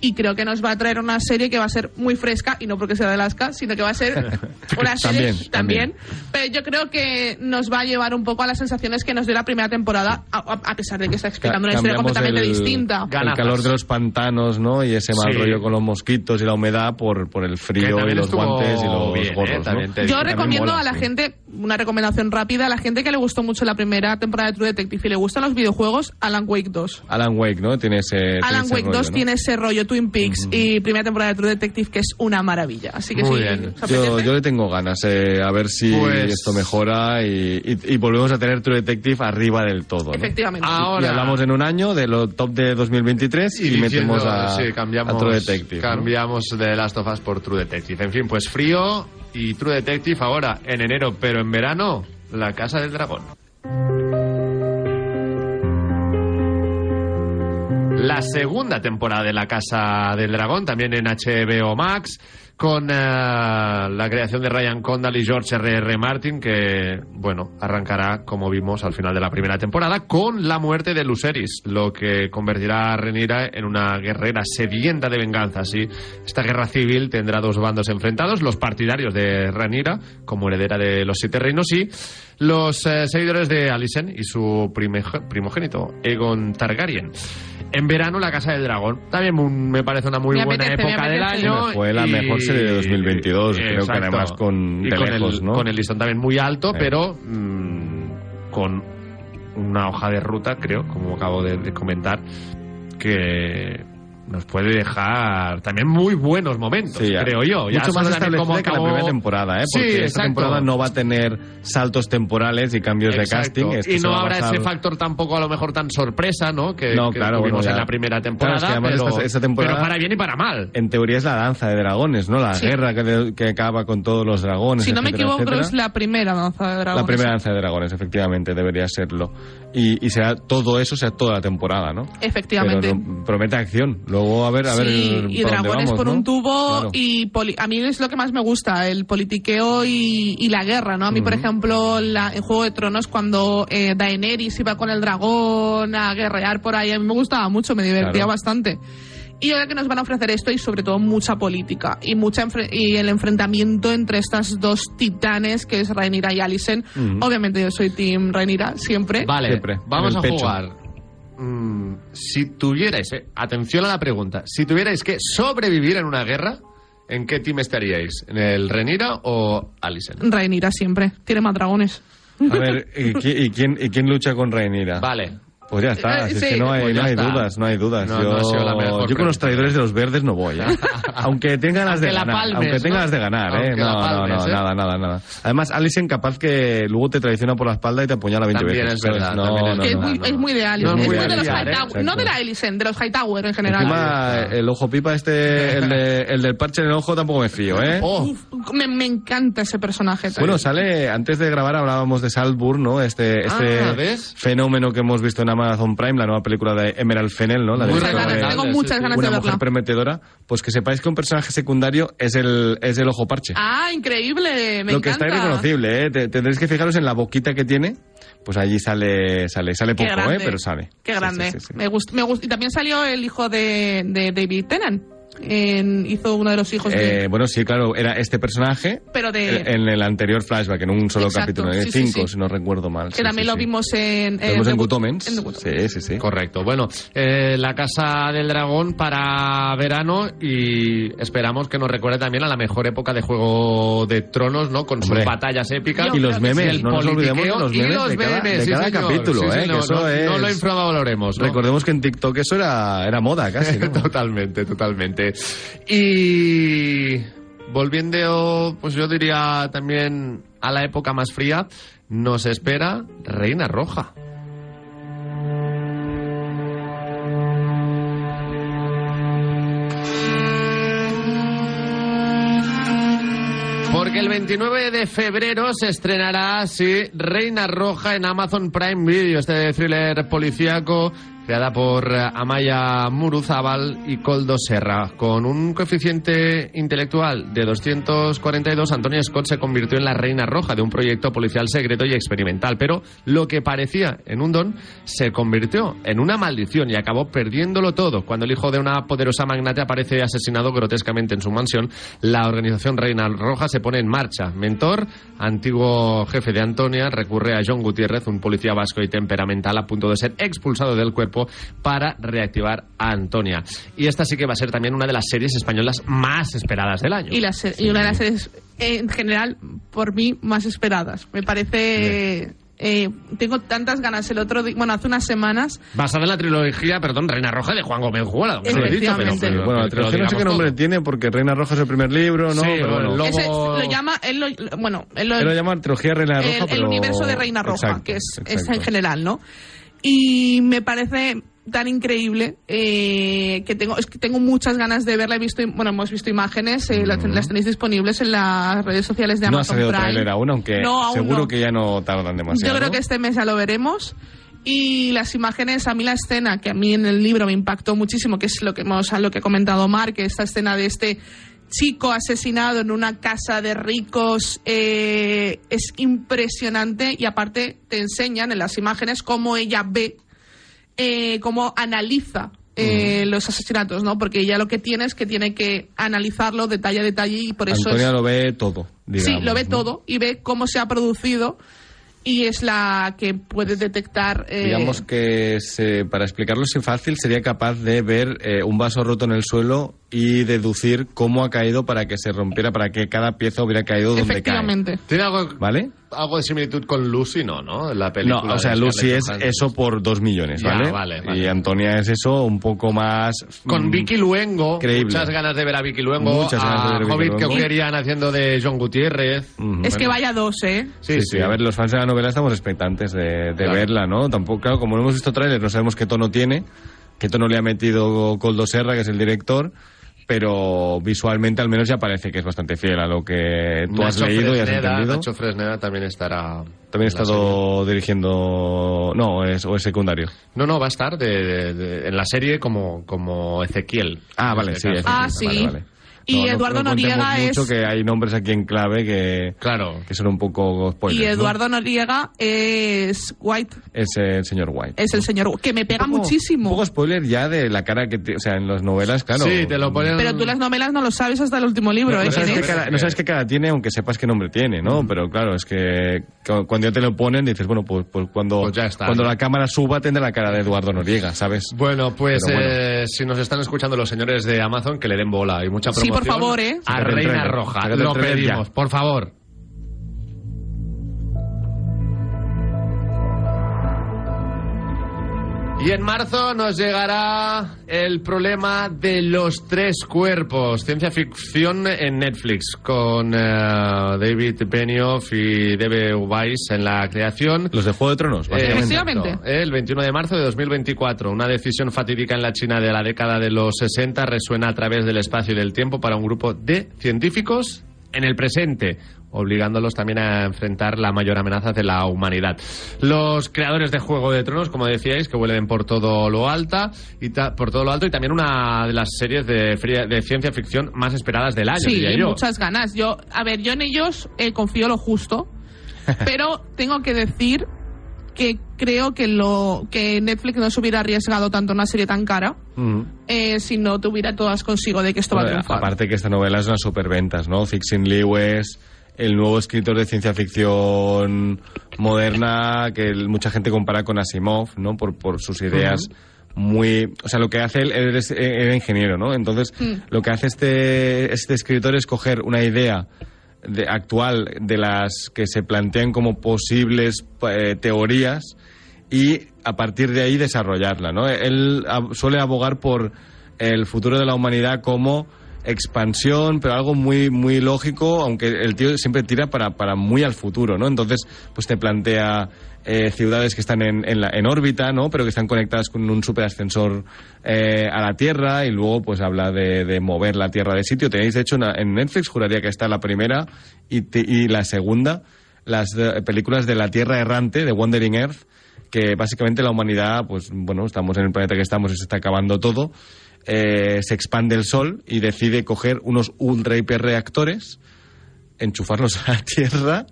Y creo que nos va a traer una serie que va a ser muy fresca, y no porque sea de Alaska, sino que va a ser *laughs* una serie También, también. Pero yo creo que nos va a llevar un poco a las sensaciones que nos dio la primera temporada, a, pesar de que está explicando una historia completamente el- distinta. El calor de los pantanos, ¿no? Y ese mal Sí. rollo con los mosquitos y la humedad por, por el frío y los guantes y los bien, ¿eh? gorros. Yo recomiendo mola, a la sí. gente, una recomendación rápida, a la gente que le gustó mucho la primera temporada de True Detective y le gustan los videojuegos, Alan Wake 2. Alan Wake, ¿no? Tiene ese. tiene Alan ese Wake rollo, 2 ¿no? tiene ese rollo Twin Peaks y primera temporada de True Detective que es una maravilla. Así que Muy sí, bien. ¿os Yo, le tengo ganas, eh, a ver si Pues- esto mejora y, y- y volvemos a tener True Detective arriba del todo. ¿no? Efectivamente. Ahora- Y hablamos en un año de lo top de 2023 y, diciendo, metemos a, sí, cambiamos, a True Detective. ¿no? Cambiamos de Last of Us por True Detective. En fin, pues frío y True Detective ahora en enero, pero en verano, La Casa del Dragón. La segunda temporada de La Casa del Dragón, también en HBO Max, con eh, la creación de Ryan Condal y George R.R. Martin, que, bueno, arrancará, como vimos al final de la primera temporada, con la muerte de Luceris, lo que convertirá a Renira en una guerrera sedienta de venganza. Así, esta guerra civil tendrá dos bandos enfrentados, los partidarios de Renira, como heredera de los Siete Reinos, y los eh, seguidores de Alicent y su primogénito, Egon Targaryen. En verano, La Casa del Dragón. También un- me parece una muy Me buena apetece, época del año. Fue la y- mejor serie de 2022, creo que además con- de con lejos, el, ¿no? Con el listón también muy alto, Eh. pero mm, con una hoja de ruta, creo, como acabo de, de comentar, que nos puede dejar también muy buenos momentos, Sí, creo yo. Ya Mucho más solo también establecida cómo que la acabó- primera temporada, ¿eh? Sí, Porque esta exacto. temporada no va a tener saltos temporales y cambios de Exacto. casting. esto y no habrá basar- ese factor tampoco a lo mejor tan sorpresa, ¿no? Que, No, que claro, tuvimos bueno, ya. en la primera temporada. Claro, es que pero, esta- esta temporada- pero para bien y para mal. En teoría es la danza de dragones, ¿no? La Sí. guerra que, de- que acaba con todos los dragones. Si no me etcétera, equivoco, etcétera. es la primera danza de dragones. La primera danza de dragones, efectivamente, debería serlo. Y, y será todo eso, sea toda la temporada, ¿no? Efectivamente. Pero promete acción. Luego, a ver, a ver. Y por dragones vamos, por ¿no? un tubo Claro. y poli- a mí es lo que más me gusta, el politiqueo y, y la guerra, ¿no? A mí, por ejemplo, la, en Juego de Tronos cuando eh, Daenerys iba con el dragón a guerrear por ahí, a mí me gustaba mucho, me divertía Claro. bastante. Y ahora que nos van a ofrecer esto y sobre todo mucha política y mucha y el enfrentamiento entre estas dos titanes que es Rhaenyra y Alicent. Ujú. Obviamente yo soy team Rhaenyra siempre. Vale, Siempre, vamos a pecho. jugar. Mm, si tuvierais, eh, atención a la pregunta, si tuvierais que sobrevivir en una guerra, ¿en qué team estaríais? ¿En el Renira o Alicent? Rhaenyra siempre, tiene más dragones. A ver, ¿y, qui- y quién, ¿y quién lucha con Rhaenyra? Vale. Pues ya está, Eh, es que no hay, Pues no hay dudas, no hay dudas. No, yo no ha sido la mejor yo con los traidores de los verdes no voy, ¿eh? *laughs* aunque tengan las de ganar, palmes, aunque tengan ¿no? las de ganar, ¿eh? No, no, no, ¿eh? nada, nada, nada. Además, Alison capaz que luego te traiciona por la espalda y te apuñala 20 También veces. es verdad, no, también es no, que es, no. muy, no. es muy de Alice. No es muy de los ¿eh? Hightower. No de la Alicent, de los Hightower en general. Encima, el ojo pipa este, el, de- el del parche en el ojo tampoco me fío, ¿eh? Oh, Uf, me, me encanta ese personaje. Bueno, sale, antes de grabar hablábamos de Saltburn, ¿no? Este, este Ah, fenómeno que hemos visto en Amazon Prime, la nueva película de Emerald Fennell, ¿no? La de tengo muchas ganas una de mujer prometedora, pues que sepáis que un personaje secundario es el, es el ojo parche. Ah, increíble, me Lo que está irreconocible, ¿eh? Te- tendréis que fijaros en la boquita que tiene, pues allí sale, sale, sale Qué poco, grande, ¿eh? Pero sale. Qué grande. sí, sí, sí. Me gusta, me gusta. Y también salió el hijo de, de David Tennant. En- hizo uno de los hijos de... Eh, bueno, sí, claro, era este personaje pero de... en el anterior flashback, en un solo Exacto, capítulo, en sí, sí, cinco, sí. si no recuerdo mal. que sí, también sí, lo sí. vimos en... Lo vimos The en Good- Good Omens. en The Good Sí, sí, sí. correcto. Bueno, eh, la Casa del Dragón para verano y esperamos que nos recuerde también a la mejor época de Juego de Tronos, ¿no? Con Hombre. sus batallas épicas. Yo Y los sí, memes, el no nos olvidemos de los y memes los de cada, memes, de sí, cada capítulo, Sí, ¿eh? sí, que no, eso no, es... no lo infravaloremos, ¿no? Recordemos que en TikTok eso era, era moda casi, ¿no? *laughs* totalmente, Y volviendo, pues yo diría también a la época más fría, nos espera Reina Roja. Porque el 29 de febrero se estrenará así Reina Roja en Amazon Prime Video, este thriller policíaco creada por eh, Amaya Muruzábal y Coldo Serra. Con un coeficiente intelectual de 242, Antonia Scott se convirtió en la Reina Roja de un proyecto policial secreto y experimental, pero lo que parecía en un don se convirtió en una maldición y acabó perdiéndolo todo. Cuando el hijo de una poderosa magnate aparece asesinado grotescamente en su mansión, la organización Reina Roja se pone en marcha. Mentor, antiguo jefe de Antonia, recurre a John Gutiérrez, un policía vasco y temperamental a punto de ser expulsado del cuerpo para reactivar a Antonia. Y esta sí que va a ser también una de las series españolas más esperadas del año. Y, la se- y una de las series, en general, por mí, más esperadas. Me parece... eh, tengo tantas ganas. El otro día, bueno, hace unas semanas, Basada en la trilogía, perdón, Reina Roja de Juan Gómez Juela, aunque no lo he dicho, pero, Efectivamente. pero- bueno, la trilogía no sé qué nombre todo. tiene porque Reina Roja es el primer libro, ¿no? Sí, pero bueno, lo- ese Lobo- lo llama, él lo, bueno, él lo, él lo llama trilogía Reina Roja, el, el pero... universo de Reina Roja, Exacto, que es, es exacto. en general, ¿no? Y me parece tan increíble eh, que tengo es que tengo muchas ganas de verla he visto bueno hemos visto imágenes eh, las, las tenéis disponibles en las redes sociales de No ha Amazon salido Prime aún, aunque No, aún seguro no. que ya no tardan demasiado. yo creo que este mes ya lo veremos Y las imágenes, a mí la escena que a mí en el libro me impactó muchísimo, que es lo que, hemos, lo que ha comentado Mark, que esta escena de este chico asesinado en una casa de ricos eh, es impresionante y aparte te enseñan en las imágenes cómo ella ve, eh, cómo analiza eh, los asesinatos, ¿no? Porque ella lo que tiene es que tiene que analizarlo detalle a detalle y por eso Antonia es... lo ve todo. Digamos, sí, lo ve ¿no? todo y ve cómo se ha producido y es la que puede detectar... eh, Digamos que se- para explicarlo así fácil sería capaz de ver eh, un vaso roto en el suelo y deducir cómo ha caído para que se rompiera, para que cada pieza hubiera caído donde cae. efectivamente. ¿Tiene algo, ¿Vale? algo de similitud con Lucy? No, ¿no? La película. No, o sea, Lucy es eso por dos millones, Ya, ¿vale? vale, vale. Y Antonia es eso un poco más... Con mm, Vicky Luengo. creíble. Muchas ganas de ver a Vicky Luengo. Muchas ganas de ver a a Vicky Hobbit que Luengo. querían haciendo de John Gutiérrez. Es que vaya dos, ¿eh? Sí, sí, a ver, los fans de la novela estamos expectantes de, de Claro. verla, ¿no? Tampoco, claro, como no hemos visto tráiler, no sabemos qué tono tiene, qué tono le ha metido Coldo Serra, que es el director, pero visualmente al menos ya parece que es bastante fiel a lo que tú has Nacho leído y has entendido. Nacho Fresneda también estará. También ha estado dirigiendo... No, es, o es secundario. No, no, va a estar de- de- de- en la serie como, como Ezequiel. Ah, vale, este sí. Ah, sí. vale, vale. Y No, no- Eduardo no contemos Noriega mucho es- que hay nombres aquí en clave que, Claro. que son un poco spoilers, Y ¿no? Eduardo Noriega es White, Es el señor White. es el señor que me pega Un poco- muchísimo. Un poco spoiler ya de la cara que... te- o sea, en las novelas, claro... Sí, te lo ponen. Pero tú las novelas no lo sabes hasta el último libro, No, ¿eh? no sabes ¿Quién qué cara, no sabes qué cara tiene, aunque sepas qué nombre tiene, ¿no? Pero claro, es que cu- cuando ya te lo ponen, dices, bueno, pues, pues cuando, Pues ya está, cuando ¿no? la cámara suba, tendrá la cara de Eduardo Noriega, ¿sabes? Bueno, pues bueno. eh, si nos están escuchando los señores de Amazon, que le den bola y mucha Sí, promoción. Por favor, ¿eh? A Reina Roja. Lo pedimos, por favor. Y en marzo nos llegará el problema de los tres cuerpos, ciencia ficción en Netflix, con eh, David Benioff y Debe Weiss en la creación. Los de Juego de Tronos, Eh, básicamente. Efectivamente. exacto. El 21 de marzo de 2024, una decisión fatídica en la China de la década de los 60 resuena a través del espacio y del tiempo para un grupo de científicos en el presente, obligándolos también a enfrentar la mayor amenaza de la humanidad. Los creadores de Juego de Tronos, como decíais, que vuelven por todo lo alta y ta- por todo lo alto y también una de las series de, ciencia ficción más esperadas del año, Sí, yo. muchas ganas. Yo, a ver, yo en ellos eh, confío lo justo, *laughs* pero tengo que decir que creo que lo que Netflix no se hubiera arriesgado tanto una serie tan cara Ujú. eh, si no tuviera todas consigo de que esto va a triunfar. aparte que esta novela es una superventas, ¿no? Fixin Lewis, el nuevo escritor de ciencia ficción moderna que mucha gente compara con Asimov, ¿no? Por, por sus ideas muy... O sea, lo que hace él, él es- era ingeniero, ¿no? Entonces, Mm. lo que hace este, este escritor es coger una idea de, actual de las que se plantean como posibles eh, teorías y a partir de ahí desarrollarla, ¿no? Él ab- suele abogar por el futuro de la humanidad como expansión, pero algo muy muy lógico, aunque el tío siempre tira para, para muy al futuro, ¿no? Entonces, pues te plantea eh, ciudades que están en, en, la- en órbita, ¿no? Pero que están conectadas con un superascensor eh, a la Tierra y luego pues habla de, de mover la Tierra de sitio. Tenéis, de hecho, en, en Netflix, juraría que está la primera y, y la segunda, las eh, películas de la Tierra errante, de Wandering Earth, que básicamente la humanidad, pues bueno, estamos en el planeta que estamos y se está acabando todo, eh, se expande el Sol y decide coger unos ultra hiperreactores, enchufarlos a la *laughs* Tierra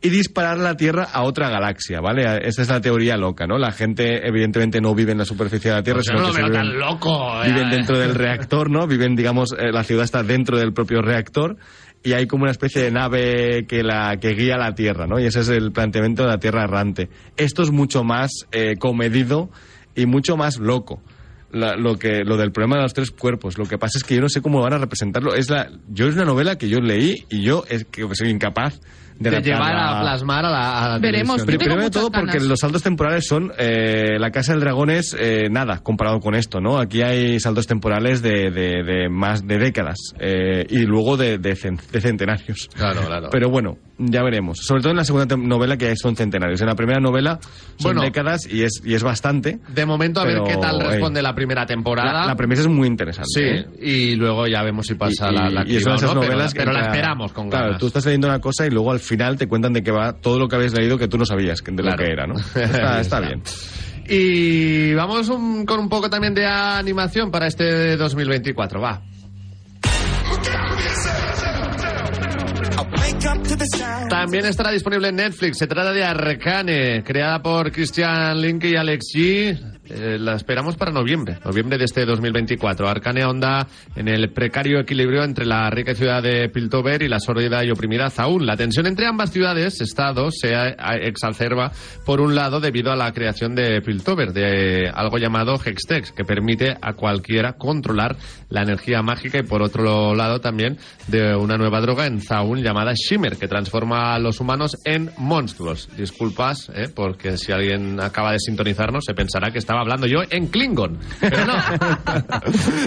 y disparar la Tierra a otra galaxia, ¿vale? Esa es la teoría loca, ¿no? La gente evidentemente no vive en la superficie de la Tierra, Pues sino no lo que veo viven- tan loco. eh. viven dentro del reactor, ¿no? Viven, digamos, eh, la ciudad está dentro del propio reactor y hay como una especie de nave que la que guía la Tierra, ¿no? Y ese es el planteamiento de la Tierra errante. Esto es mucho más eh, comedido y mucho más loco. La- lo que lo del problema de los tres cuerpos. Lo que pasa es que yo no sé cómo van a representarlo. Es la yo es una novela que yo leí y yo es que soy incapaz de, de llevar a plasmar a la, a la Veremos. Primero de todo porque ganas. los saltos temporales son eh, la casa del dragón es eh, nada comparado con esto, ¿no? Aquí hay saltos temporales de, de- de más de décadas eh, y luego de, de cen- de centenarios. Claro, claro. Pero bueno, ya veremos. Sobre todo en la segunda novela, que son centenarios. En la primera novela son Bueno. décadas y es, y es bastante. De momento, a Pero, ver qué tal ey. responde la primera temporada. La, la premisa es muy interesante. Sí, ¿eh? y luego ya vemos si pasa y, la, la y- o esas no, pero- novelas pero, que la entra- esperamos con Claro, ganas. tú estás leyendo una cosa y luego al final te cuentan de qué va todo lo que habías leído que tú no sabías que- de Claro. lo que era, ¿no? *laughs* Está, está bien. Y vamos un- con un poco también de animación para este 2024, va. También estará disponible en Netflix. Se trata de Arcane, creada por Christian Link y Alex G. Eh, la esperamos para noviembre, noviembre de este 2024. Arcane onda en el precario equilibrio entre la rica ciudad de Piltover y la sórdida y oprimida Zaun. La tensión entre ambas ciudades, estados, se exacerba por un lado debido a la creación de Piltover, de algo llamado Hextex, que permite a cualquiera controlar la energía mágica y por otro lado también de una nueva droga en Zaun llamada Shimmer, que transforma a los humanos en monstruos. Disculpas, ¿eh? porque si alguien acaba de sintonizarnos se pensará que estaba hablando yo en Klingon, pero no. *laughs*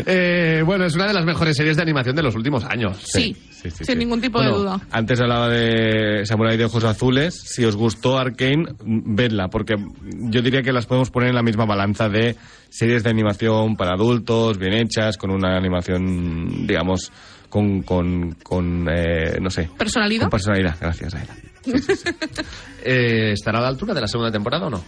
Eh, bueno, es una de las mejores series de animación de los últimos años. Sí, sí, sí, sin sí. ningún tipo Bueno, de duda. Antes hablaba de Samurai de Ojos Azules. Si os gustó Arkane, vedla, porque yo diría que las podemos poner en la misma balanza de series de animación para adultos, bien hechas, con una animación, digamos, con, con, con eh, no sé. ¿Personalidad? Con personalidad, gracias, Aida. *laughs* Eh, ¿Estará a la altura de la segunda temporada o no?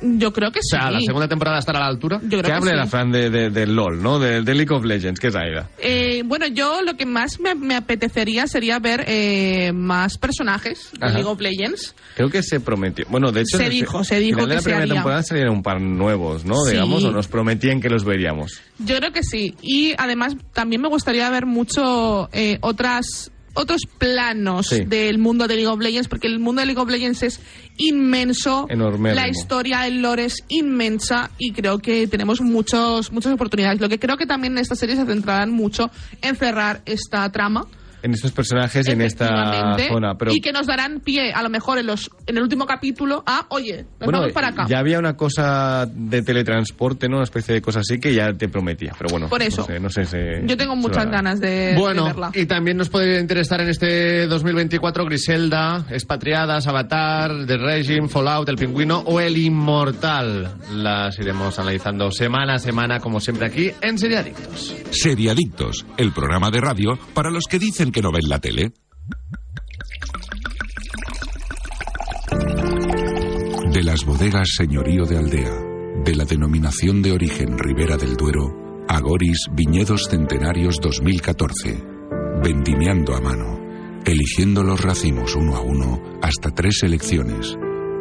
Yo creo que O sí. sea, ¿la segunda temporada estará a la altura? Yo creo Que que hable sí. la Fran de, de, de LOL, ¿no? De, de League of Legends, que es Aida. Eh, bueno, yo lo que más me, me apetecería sería ver eh, más personajes de Ajá. League of Legends. Creo que se prometió. Bueno, de hecho, Se dijo, se dijo final de que la se primera haría. temporada salieron un par nuevos, ¿no? Sí. Digamos, o nos prometían que los veríamos. Yo creo que sí. Y además también me gustaría ver mucho eh, otras otros planos Sí. del mundo de League of Legends, porque el mundo de League of Legends es inmenso, la historia, el lore es inmensa y creo que tenemos muchos, muchas oportunidades. Lo que creo que también en esta serie se centrarán mucho en cerrar esta trama. En estos personajes y en esta zona. Pero y que nos darán pie, a lo mejor en, los, en el último capítulo, a, oye, nos bueno, vamos para acá. ya había una cosa de teletransporte, ¿no? Una especie de cosa así que ya te prometía. Pero bueno, Por eso. no sé, no sé si- Yo tengo muchas ganas de, de Bueno, verla. y también nos puede interesar en este 2024 Griselda, Expatriadas, Avatar, The Regime, Fallout, El Pingüino o El Inmortal. Las iremos analizando semana a semana, como siempre aquí en Seriadictos. Seriadictos, el programa de radio para los que dicen que no ven la tele. De las bodegas Señorío de Aldea, de la denominación de origen Ribera del Duero, Agoris Viñedos Centenarios 2014. Vendimiando a mano, eligiendo los racimos uno a uno hasta tres selecciones,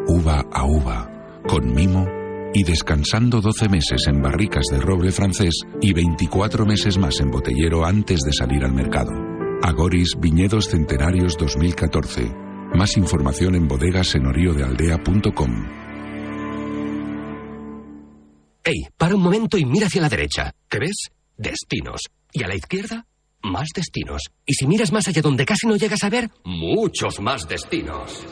uva a uva, con mimo y descansando 12 meses en barricas de roble francés y 24 meses más en botellero antes de salir al mercado. Agoris Viñedos Centenarios 2014. Más información en bodegasenorioddealdea.com. Ey, para un momento y mira hacia la derecha. ¿Qué ves? Destinos. Y a la izquierda, más destinos. Y si miras más allá donde casi no llegas a ver, muchos más destinos.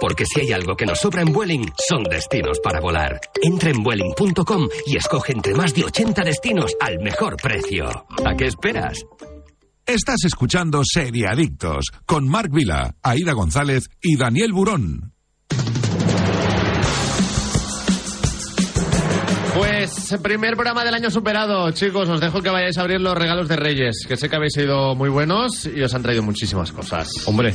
Porque si hay algo que nos sobra en Vueling, son destinos para volar. Entra en Vueling.com y escoge entre más de 80 destinos al mejor precio. ¿A qué esperas? Estás escuchando Seriadictos con Marc Vila, Aida González y Daniel Burón. Pues primer programa del año superado, chicos. Os dejo que vayáis a abrir los regalos de Reyes, que sé que habéis sido muy buenos y os han traído muchísimas cosas. Hombre,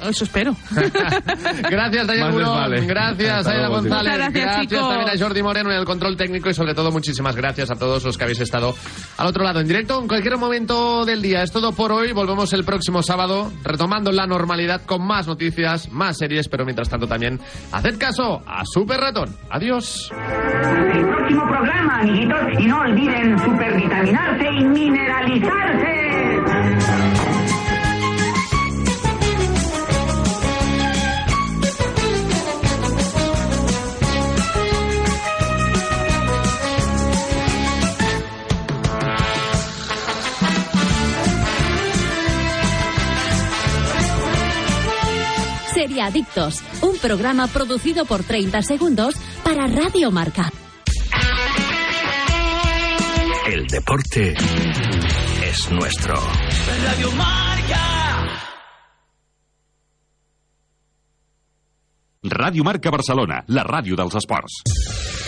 Eso espero. *laughs* Gracias, les Burón. vale. Gracias, Aida luego, González. gracias, también a Jordi Moreno en el control técnico y sobre todo muchísimas gracias a todos los que habéis estado al otro lado en directo en cualquier momento del día. Es todo por hoy. Volvemos el próximo sábado retomando la normalidad con más noticias, más series, pero mientras tanto también haced caso a Super Ratón. Adiós. El próximo programa, amiguitos, y no olviden supervitaminarse y mineralizarse. Seriadictos, un programa producido por 30 segundos para Radio Marca. El deporte es nuestro. Radio Marca. Ràdio Marca Barcelona, la ràdio dels esports.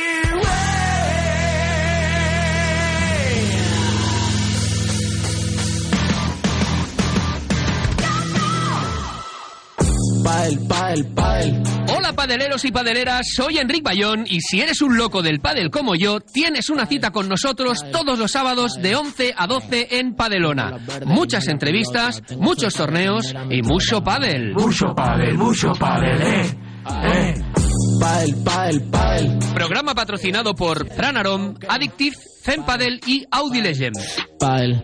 Pael, pael, pael. Hola padeleros y padeleras, soy Enric Bayón y si eres un loco del pádel como yo, tienes una cita con nosotros todos los sábados de 11 a 12 en Padelona. Muchas entrevistas, muchos torneos y mucho pádel. Mucho pael, mucho pael, eh. Eh. Pael, pael, pael. Programa patrocinado por Pranarom, Addictive, Zen Padel y Audi Legend. Pael.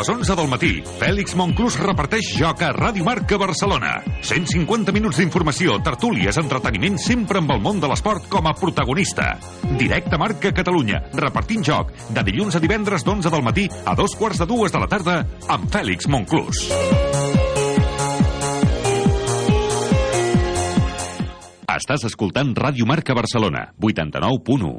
les 11 del matí, Fèlix Monclús reparteix joc a Ràdio Marca Barcelona. 150 minuts d'informació, tertúlies, entreteniment, sempre amb el món de l'esport com a protagonista. Directe Marca Catalunya, repartint joc, de dilluns a divendres d'11 del matí a dos quarts de dues de la tarda, amb Fèlix Monclús. Estàs escoltant Ràdio Marca Barcelona, 89.1.